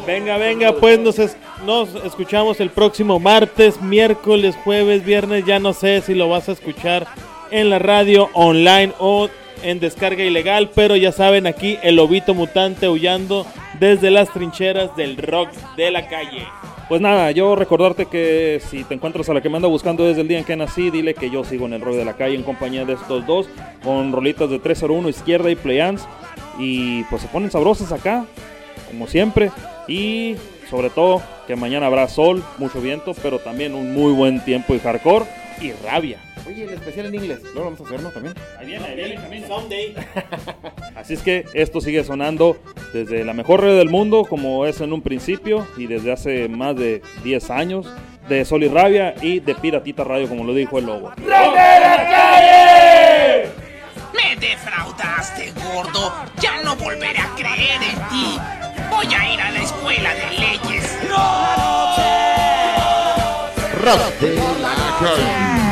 Venga, venga, pues nos, es- nos escuchamos el próximo martes, miércoles, jueves, viernes. Ya no sé si lo vas a escuchar en la radio online o en descarga ilegal, pero ya saben, aquí el lobito mutante huyendo desde las trincheras del rock de la calle. Pues nada, yo recordarte que si te encuentras a la que me anda buscando desde el día en que nací, dile que yo sigo en el rock de la calle en compañía de estos dos, con rolitas de 301 izquierda y Playans. Y pues se ponen sabrosas acá, como siempre. Y sobre todo que mañana habrá sol, mucho viento, pero también un muy buen tiempo y hardcore y rabia. Oye, el especial en inglés, ¿lo vamos a hacer, no? También. Ahí viene, ahí viene también. Así es que esto sigue sonando desde la mejor radio del mundo, como es en un principio, y desde hace más de 10 años, de Sol y Rabia y de Piratita Radio, como lo dijo el lobo. Me defraudaste, gordo. Ya no volveré a creer en ti. Voy a ir a la escuela de leyes. Rock de la calle.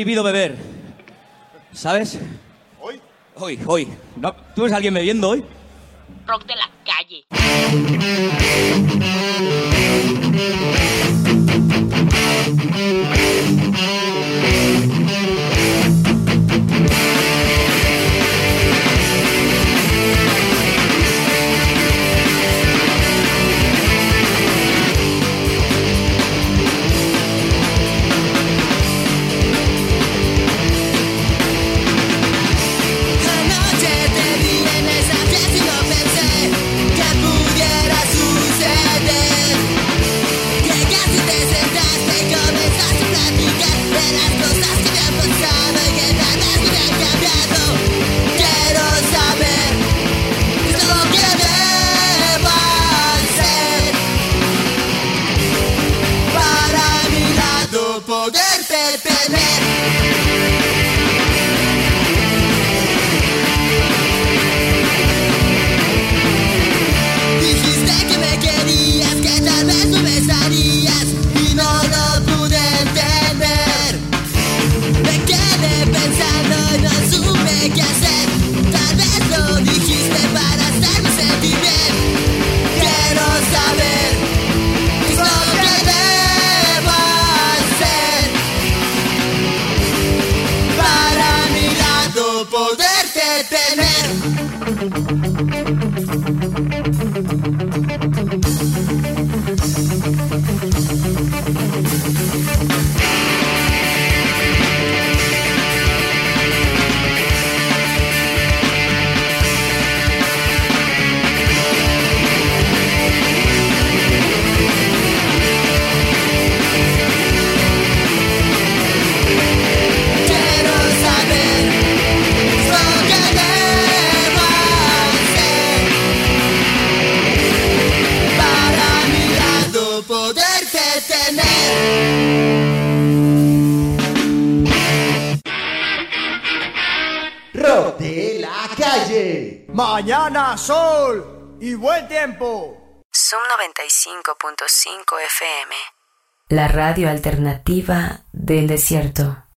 prohibido beber. ¿Sabes? ¿Hoy? Hoy, hoy. No, ¿Tú ves a alguien bebiendo hoy? Rock de la calle. Mañana sol y buen tiempo. Zoom 95.5 FM. La radio alternativa del desierto.